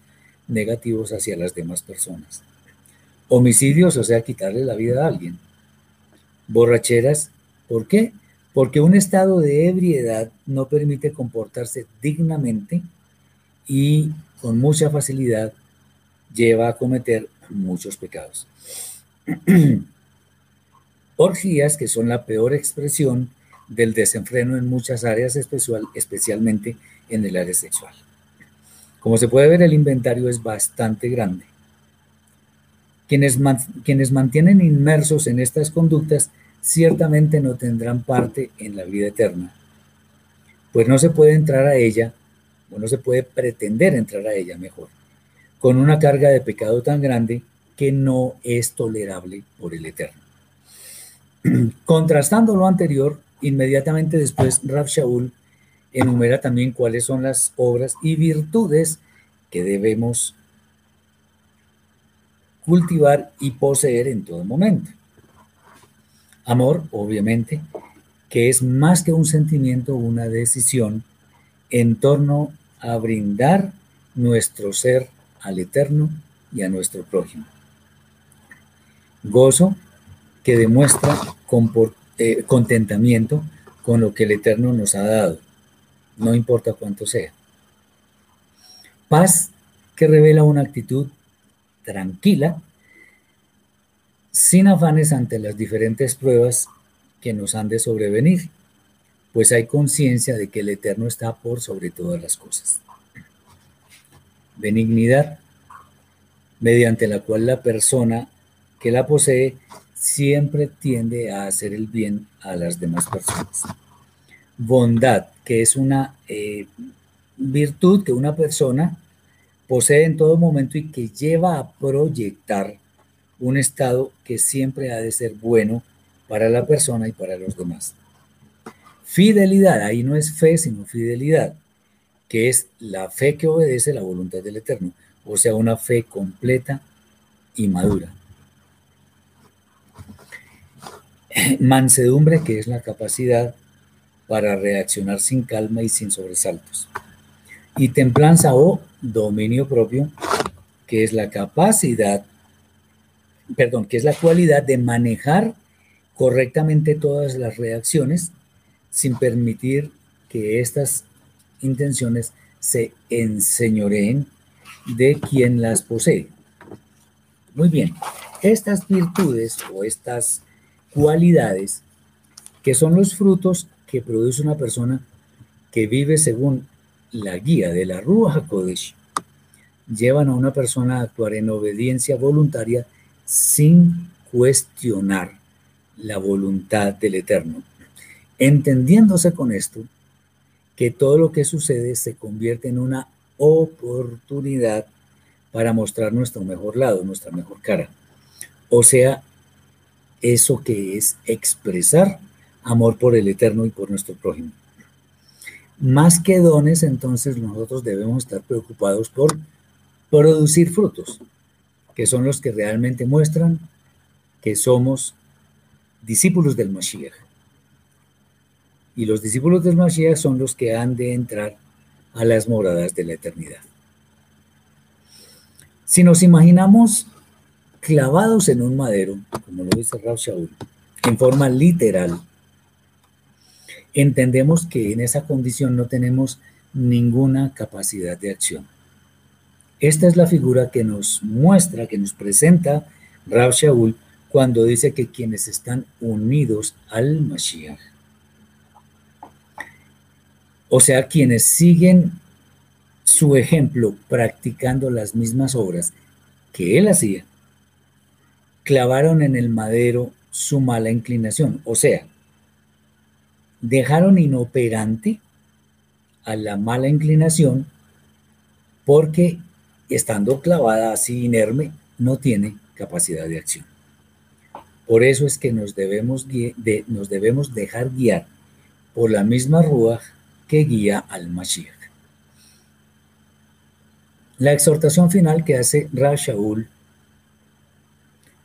negativos hacia las demás personas. Homicidios, o sea, quitarle la vida a alguien. Borracheras, ¿por qué? Porque un estado de ebriedad no permite comportarse dignamente y con mucha facilidad lleva a cometer muchos pecados. Orgías, que son la peor expresión del desenfreno en muchas áreas, especial, especialmente en el área sexual. Como se puede ver, el inventario es bastante grande. Quienes, quienes mantienen inmersos en estas conductas ciertamente no tendrán parte en la vida eterna, pues no se puede entrar a ella, o no se puede pretender entrar a ella mejor, con una carga de pecado tan grande que no es tolerable por el Eterno. Contrastando lo anterior, inmediatamente después Rab Shaul enumera también cuáles son las obras y virtudes que debemos cultivar y poseer en todo momento. Amor, obviamente, que es más que un sentimiento, una decisión en torno a brindar nuestro ser al Eterno y a nuestro prójimo. Gozo, que demuestra eh, contentamiento con lo que el Eterno nos ha dado, no importa cuánto sea. Paz que revela una actitud tranquila, sin afanes ante las diferentes pruebas que nos han de sobrevenir, pues hay conciencia de que el Eterno está por sobre todas las cosas. Benignidad, mediante la cual la persona que la posee siempre tiende a hacer el bien a las demás personas. Bondad, que es una eh, virtud que una persona posee en todo momento y que lleva a proyectar un estado que siempre ha de ser bueno para la persona y para los demás. Fidelidad, ahí no es fe, sino fidelidad, que es la fe que obedece la voluntad del Eterno, o sea, una fe completa y madura. Mansedumbre, que es la capacidad para reaccionar sin calma y sin sobresaltos. Y templanza o dominio propio, que es la capacidad, perdón, que es la cualidad de manejar correctamente todas las reacciones sin permitir que estas intenciones se enseñoreen de quien las posee. Muy bien, estas virtudes o estas cualidades que son los frutos que produce una persona que vive según la guía de la Ruach HaKodesh, llevan a una persona a actuar en obediencia voluntaria sin cuestionar la voluntad del Eterno, entendiéndose con esto que todo lo que sucede se convierte en una oportunidad para mostrar nuestro mejor lado, nuestra mejor cara. O sea, eso que es expresar amor por el Eterno y por nuestro prójimo. Más que dones, entonces nosotros debemos estar preocupados por producir frutos, que son los que realmente muestran que somos discípulos del Mashiach. Y los discípulos del Mashiach son los que han de entrar a las moradas de la eternidad. Si nos imaginamos clavados en un madero, como lo dice Rav Shaul, en forma literal, entendemos que en esa condición no tenemos ninguna capacidad de acción. Esta es la figura que nos muestra, que nos presenta Rav Shaul cuando dice que quienes están unidos al Mashiach, o sea, quienes siguen su ejemplo practicando las mismas obras que él hacía, clavaron en el madero su mala inclinación, o sea, dejaron inoperante a la mala inclinación porque estando clavada así inerme no tiene capacidad de acción. Por eso es que nos debemos, de, nos debemos dejar guiar por la misma rúa que guía al Mashiach. La exhortación final que hace Ra Shaul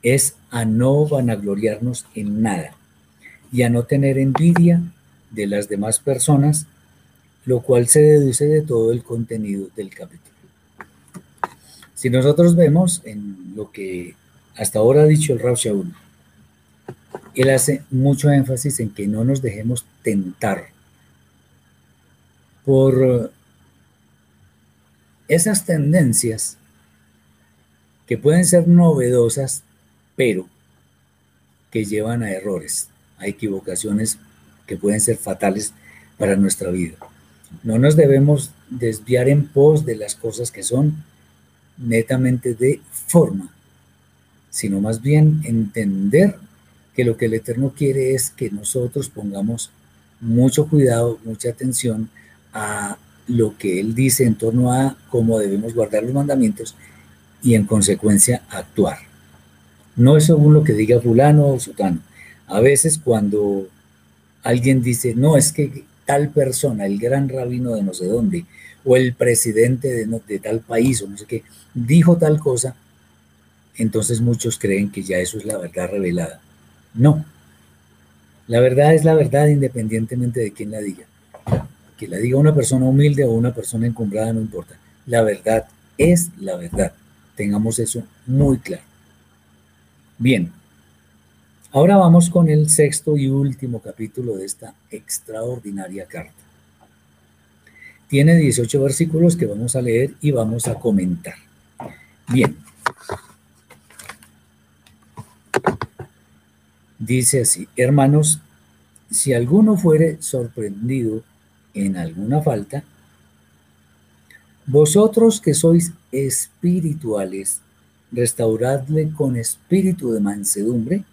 es a no vanagloriarnos en nada, y a no tener envidia de las demás personas, lo cual se deduce de todo el contenido del capítulo. Si nosotros vemos en lo que hasta ahora ha dicho el Rav Shaul, él hace mucho énfasis en que no nos dejemos tentar por esas tendencias que pueden ser novedosas, pero que llevan a errores, a equivocaciones que pueden ser fatales para nuestra vida. No nos debemos desviar en pos de las cosas que son netamente de forma, sino más bien entender que lo que el Eterno quiere es que nosotros pongamos mucho cuidado, mucha atención a lo que Él dice en torno a cómo debemos guardar los mandamientos y en consecuencia actuar. No es según lo que diga fulano o sutano. A veces cuando alguien dice, no, es que tal persona, el gran rabino de no sé dónde, o el presidente de, de tal país, o no sé qué, dijo tal cosa, entonces muchos creen que ya eso es la verdad revelada. No. La verdad es la verdad independientemente de quién la diga. Que la diga una persona humilde o una persona encumbrada, no importa. La verdad es la verdad. Tengamos eso muy claro. Bien, ahora vamos con el sexto y último capítulo de esta extraordinaria carta. Tiene 18 versículos que vamos a leer y vamos a comentar. Bien. Dice así, hermanos, si alguno fuere sorprendido en alguna falta, vosotros que sois espirituales, restauradle con espíritu de mansedumbre,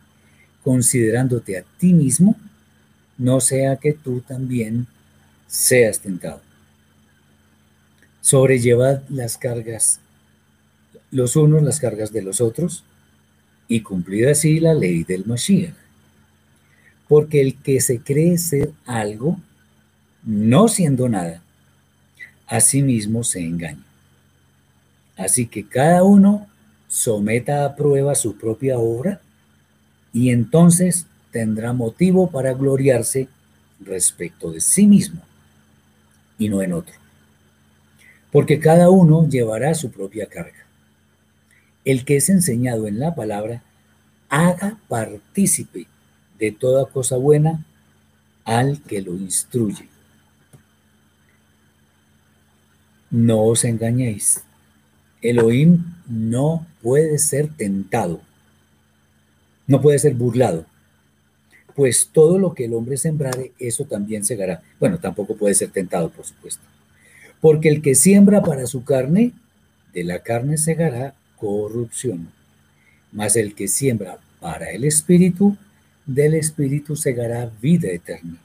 considerándote a ti mismo, no sea que tú también seas tentado. Sobrellevad las cargas, los unos las cargas de los otros, y cumplid así la ley del Mashiach. Porque el que se cree ser algo, no siendo nada, a sí mismo se engaña. Así que cada uno someta a prueba su propia obra y entonces tendrá motivo para gloriarse respecto de sí mismo y no en otro. Porque cada uno llevará su propia carga. El que es enseñado en la palabra, haga partícipe de toda cosa buena al que lo instruye. No os engañéis. Elohim no puede ser tentado. No puede ser burlado. Pues todo lo que el hombre sembrare, eso también segará. Bueno, tampoco puede ser tentado, por supuesto. Porque el que siembra para su carne, de la carne segará corrupción. Mas el que siembra para el espíritu, del espíritu segará vida eterna.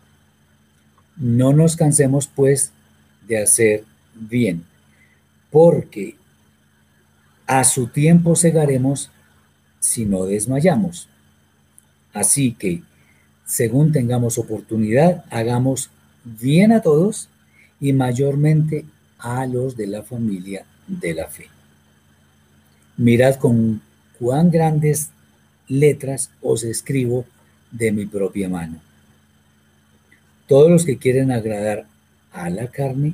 No nos cansemos, pues, de hacer bien, porque a su tiempo segaremos si no desmayamos. Así que, según tengamos oportunidad, hagamos bien a todos y mayormente a los de la familia de la fe. Mirad con cuán grandes letras os escribo de mi propia mano. Todos los que quieren agradar a la carne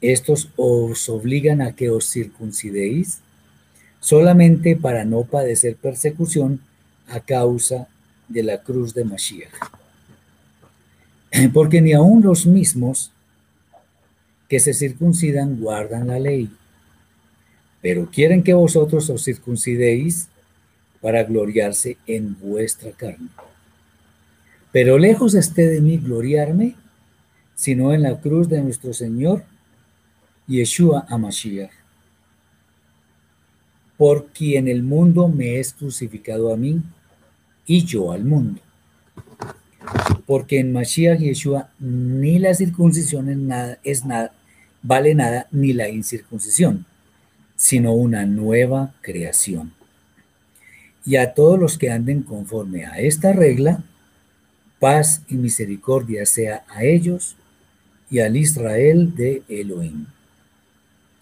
estos os obligan a que os circuncidéis solamente para no padecer persecución a causa de la cruz de Mashiach. Porque ni aun los mismos que se circuncidan guardan la ley, pero quieren que vosotros os circuncidéis para gloriarse en vuestra carne. Pero lejos esté de mí gloriarme, sino en la cruz de nuestro Señor Yeshua Amashiach, por quien el mundo me es crucificado a mí y yo al mundo. Porque en Mashiach Yeshua ni la circuncisión nada, es nada, vale nada, ni la incircuncisión, sino una nueva creación. Y a todos los que anden conforme a esta regla, paz y misericordia sea a ellos y al Israel de Elohim.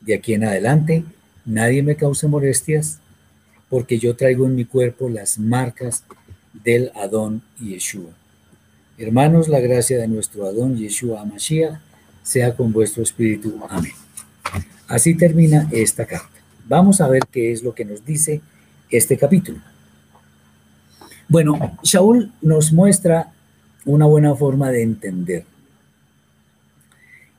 De aquí en adelante, nadie me cause molestias, porque yo traigo en mi cuerpo las marcas del Adón Yeshua. Hermanos, la gracia de nuestro Adón Yeshua Mashiach sea con vuestro espíritu. Amén. Así termina esta carta. Vamos a ver qué es lo que nos dice este capítulo. Bueno, Shaul nos muestra una buena forma de entender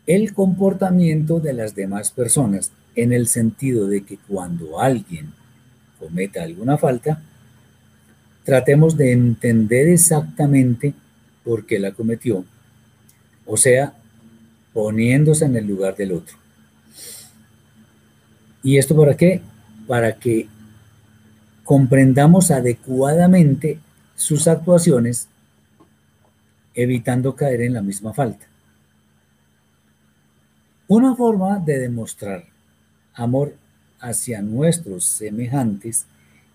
el comportamiento de las demás personas en el sentido de que cuando alguien cometa alguna falta, tratemos de entender exactamente por qué la cometió, o sea, poniéndose en el lugar del otro. ¿Y esto para qué? Para que comprendamos adecuadamente sus actuaciones, evitando caer en la misma falta. Una forma de demostrar amor hacia nuestros semejantes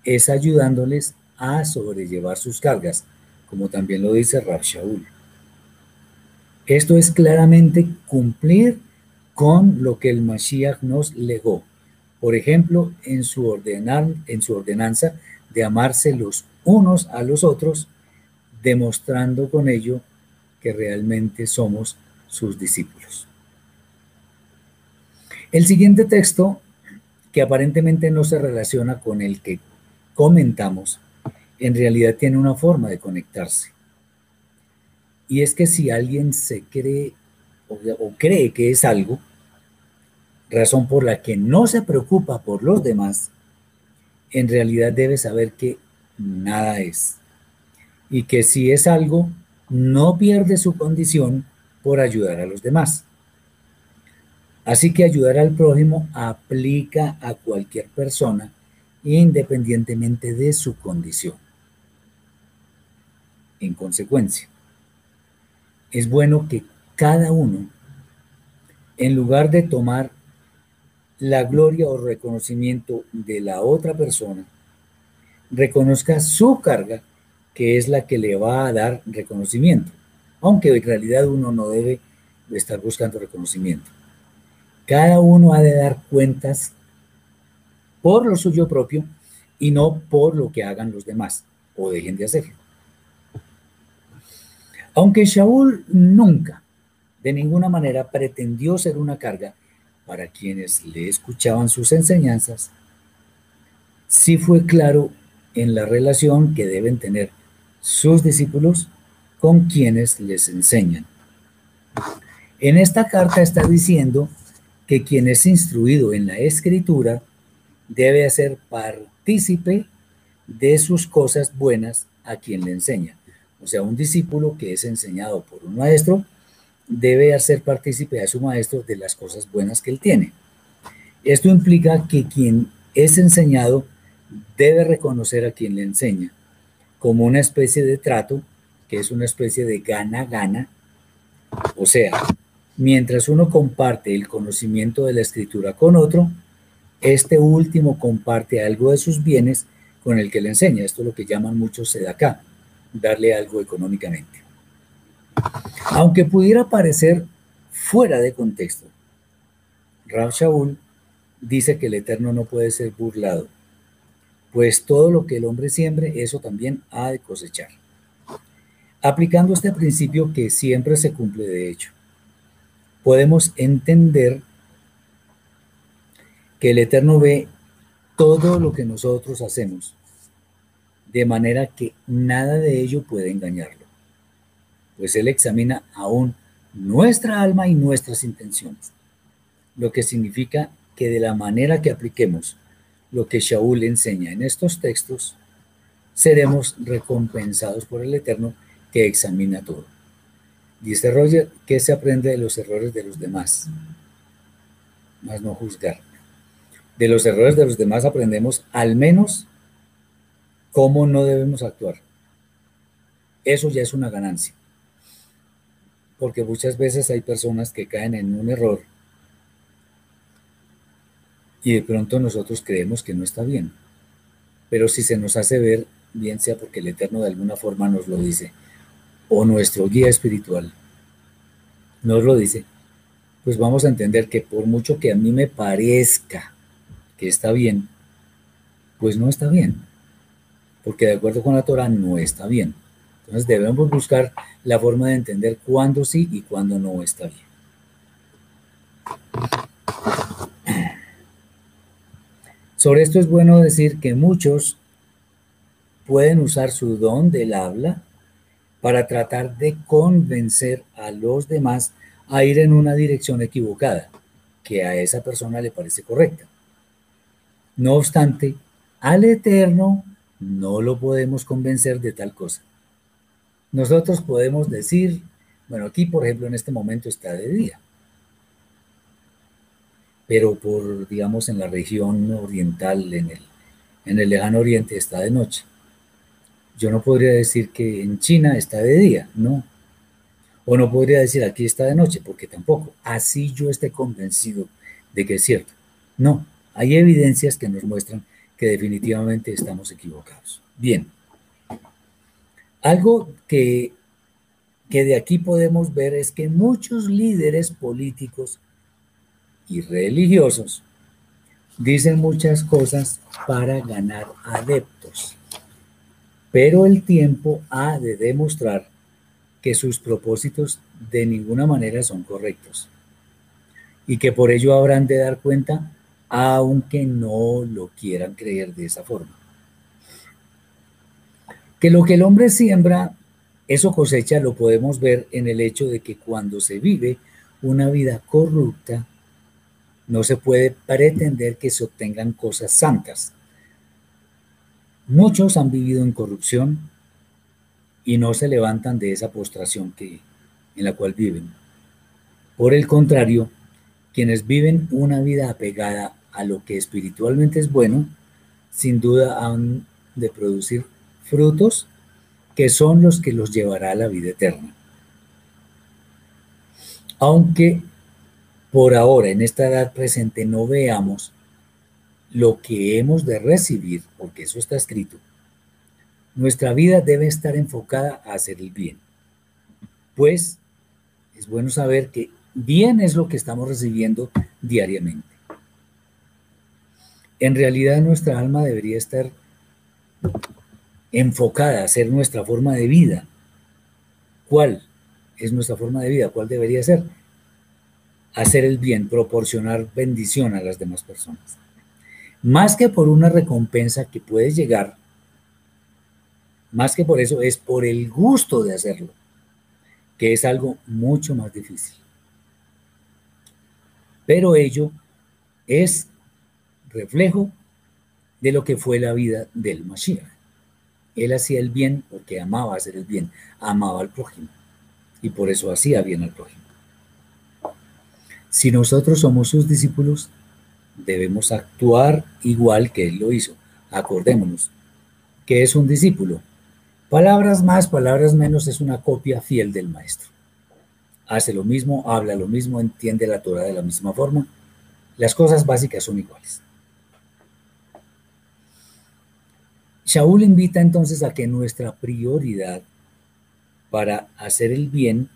es ayudándoles a sobrellevar sus cargas, como también lo dice Rab Shaul. Esto es claramente cumplir con lo que el Mashiach nos legó. Por ejemplo, en su, en su ordenanza de amarse los unos a los otros, demostrando con ello que realmente somos sus discípulos. El siguiente texto, que aparentemente no se relaciona con el que comentamos, en realidad tiene una forma de conectarse. Y es que si alguien se cree o, cree que es algo, razón por la que no se preocupa por los demás, en realidad debe saber que nada es. Y que si es algo, no pierde su condición por ayudar a los demás. Así que ayudar al prójimo aplica a cualquier persona independientemente de su condición. En consecuencia, es bueno que cada uno, en lugar de tomar la gloria o reconocimiento de la otra persona, reconozca su carga, que es la que le va a dar reconocimiento, aunque en realidad uno no debe estar buscando reconocimiento. Cada uno ha de dar cuentas por lo suyo propio y no por lo que hagan los demás o dejen de hacerlo. Aunque Shaul nunca, de ninguna manera, pretendió ser una carga para quienes le escuchaban sus enseñanzas, sí fue claro en la relación que deben tener sus discípulos con quienes les enseñan. En esta carta está diciendo que quien es instruido en la escritura debe hacer partícipe de sus cosas buenas a quien le enseña. O sea, un discípulo que es enseñado por un maestro debe hacer partícipe a su maestro de las cosas buenas que él tiene. Esto implica que quien es enseñado debe reconocer a quien le enseña como una especie de trato, que es una especie de gana-gana. O sea, Mientras uno comparte el conocimiento de la escritura con otro, este último comparte algo de sus bienes con el que le enseña. Esto es lo que llaman muchos acá, darle algo económicamente. Aunque pudiera parecer fuera de contexto, Rab Shaul dice que el Eterno no puede ser burlado, pues todo lo que el hombre siembre, eso también ha de cosechar. Aplicando este principio que siempre se cumple de hecho podemos entender que el Eterno ve todo lo que nosotros hacemos, de manera que nada de ello puede engañarlo, pues Él examina aún nuestra alma y nuestras intenciones, lo que significa que de la manera que apliquemos lo que Shaul enseña en estos textos, seremos recompensados por el Eterno que examina todo. Dice Roger, que se aprende de los errores de los demás, más no juzgar. De los errores de los demás aprendemos al menos cómo no debemos actuar. Eso ya es una ganancia. Porque muchas veces hay personas que caen en un error y de pronto nosotros creemos que no está bien. Pero si se nos hace ver, bien sea porque el Eterno de alguna forma nos lo dice, o nuestro guía espiritual nos lo dice, pues vamos a entender que por mucho que a mí me parezca que está bien, pues no está bien. Porque de acuerdo con la Torah no está bien. Entonces debemos buscar la forma de entender cuándo sí y cuándo no está bien. Sobre esto es bueno decir que muchos pueden usar su don del habla para tratar de convencer a los demás a ir en una dirección equivocada, que a esa persona le parece correcta. No obstante, al Eterno no lo podemos convencer de tal cosa. Nosotros podemos decir, bueno, aquí por ejemplo en este momento está de día, pero por, digamos, en la región oriental, en el, en el lejano oriente está de noche. Yo no podría decir que en China está de día, no. O no podría decir aquí está de noche, porque tampoco. Así yo esté convencido de que es cierto. No, hay evidencias que nos muestran que definitivamente estamos equivocados. Bien. Algo que, que de aquí podemos ver es que muchos líderes políticos y religiosos dicen muchas cosas para ganar adeptos, pero el tiempo ha de demostrar que sus propósitos de ninguna manera son correctos y que por ello habrán de dar cuenta aunque no lo quieran creer de esa forma. Que lo que el hombre siembra, eso cosecha, lo podemos ver en el hecho de que cuando se vive una vida corrupta, no se puede pretender que se obtengan cosas santas. Muchos han vivido en corrupción y no se levantan de esa postración que, en la cual viven. Por el contrario, quienes viven una vida apegada a lo que espiritualmente es bueno, sin duda han de producir frutos que son los que los llevará a la vida eterna. Aunque por ahora en esta edad presente no veamos lo que hemos de recibir, porque eso está escrito, nuestra vida debe estar enfocada a hacer el bien. Pues es bueno saber que bien es lo que estamos recibiendo diariamente. En realidad nuestra alma debería estar enfocada a ser nuestra forma de vida. ¿Cuál es nuestra forma de vida? ¿Cuál debería ser? hacer el bien, proporcionar bendición a las demás personas. Más que por una recompensa que puede llegar, más que por eso, es por el gusto de hacerlo, que es algo mucho más difícil. Pero ello es reflejo de lo que fue la vida del Mashiach. Él hacía el bien porque amaba hacer el bien, amaba al prójimo y por eso hacía bien al prójimo. Si nosotros somos sus discípulos, debemos actuar igual que Él lo hizo. Acordémonos, que es un discípulo? Palabras más, palabras menos es una copia fiel del maestro. Hace lo mismo, habla lo mismo, entiende la Torah de la misma forma. Las cosas básicas son iguales. Shaul invita entonces a que nuestra prioridad para hacer el bien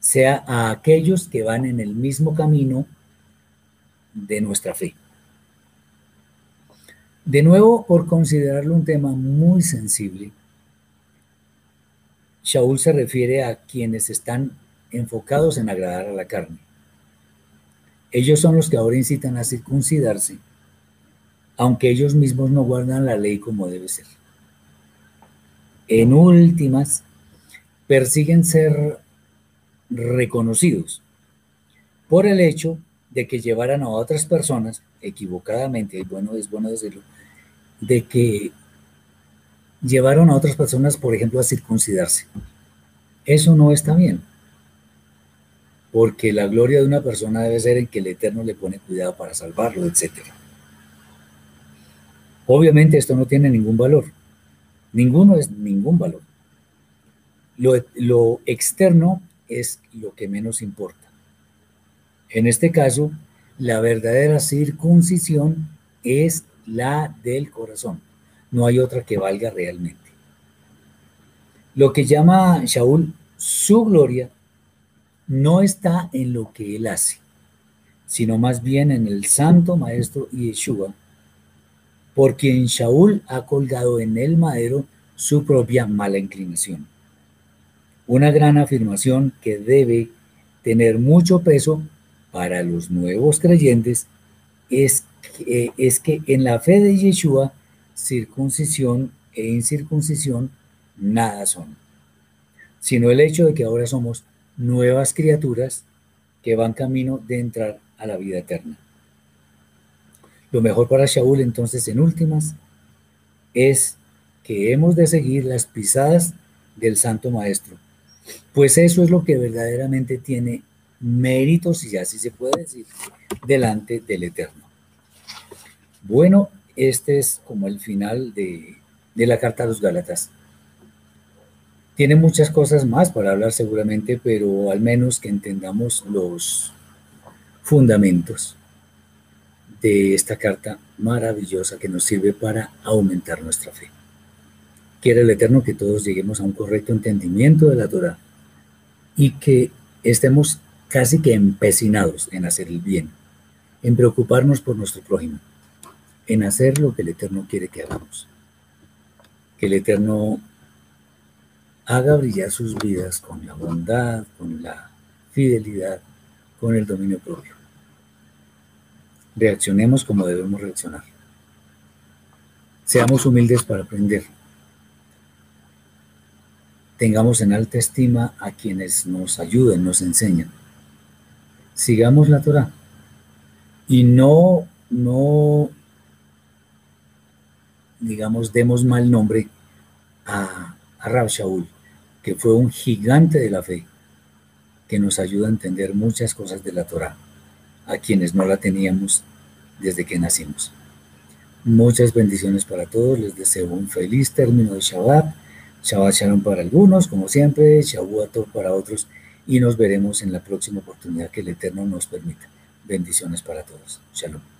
sea a aquellos que van en el mismo camino de nuestra fe. De nuevo, por considerarlo un tema muy sensible, Shaul se refiere a quienes están enfocados en agradar a la carne. Ellos son los que ahora incitan a circuncidarse, aunque ellos mismos no guardan la ley como debe ser. En últimas, persiguen ser reconocidos por el hecho de que llevaran a otras personas, equivocadamente, bueno, es bueno decirlo, de que llevaron a otras personas, por ejemplo, a circuncidarse. Eso no está bien, porque la gloria de una persona debe ser en que el Eterno le pone cuidado para salvarlo, etc. Obviamente esto no tiene ningún valor, ninguno es ningún valor. Lo, lo externo es lo que menos importa. En este caso, la verdadera circuncisión es la del corazón. No hay otra que valga realmente. Lo que llama Shaul su gloria no está en lo que él hace, sino más bien en el santo maestro Yeshua, por quien Shaul ha colgado en el madero su propia mala inclinación. Una gran afirmación que debe tener mucho peso para los nuevos creyentes es que, es que en la fe de Yeshua, circuncisión e incircuncisión nada son, sino el hecho de que ahora somos nuevas criaturas que van camino de entrar a la vida eterna. Lo mejor para Shaul entonces en últimas es que hemos de seguir las pisadas del Santo Maestro, pues eso es lo que verdaderamente tiene méritos, y así se puede decir, delante del Eterno. Bueno, este es como el final de, de la carta a los Gálatas. Tiene muchas cosas más para hablar seguramente, pero al menos que entendamos los fundamentos de esta carta maravillosa que nos sirve para aumentar nuestra fe. Quiere el Eterno que todos lleguemos a un correcto entendimiento de la Torah y que estemos casi que empecinados en hacer el bien, en preocuparnos por nuestro prójimo, en hacer lo que el Eterno quiere que hagamos. Que el Eterno haga brillar sus vidas con la bondad, con la fidelidad, con el dominio propio. Reaccionemos como debemos reaccionar. Seamos humildes para aprender. Tengamos en alta estima a quienes nos ayuden, nos enseñan. Sigamos la Torah. Y no, no, digamos, demos mal nombre a, a Rab Shaul, que fue un gigante de la fe, que nos ayuda a entender muchas cosas de la Torah, a quienes no la teníamos desde que nacimos. Muchas bendiciones para todos, les deseo un feliz término de Shabbat, Shabbat Shalom para algunos, como siempre, Shavuot para otros, y nos veremos en la próxima oportunidad que el Eterno nos permita. Bendiciones para todos. Shalom.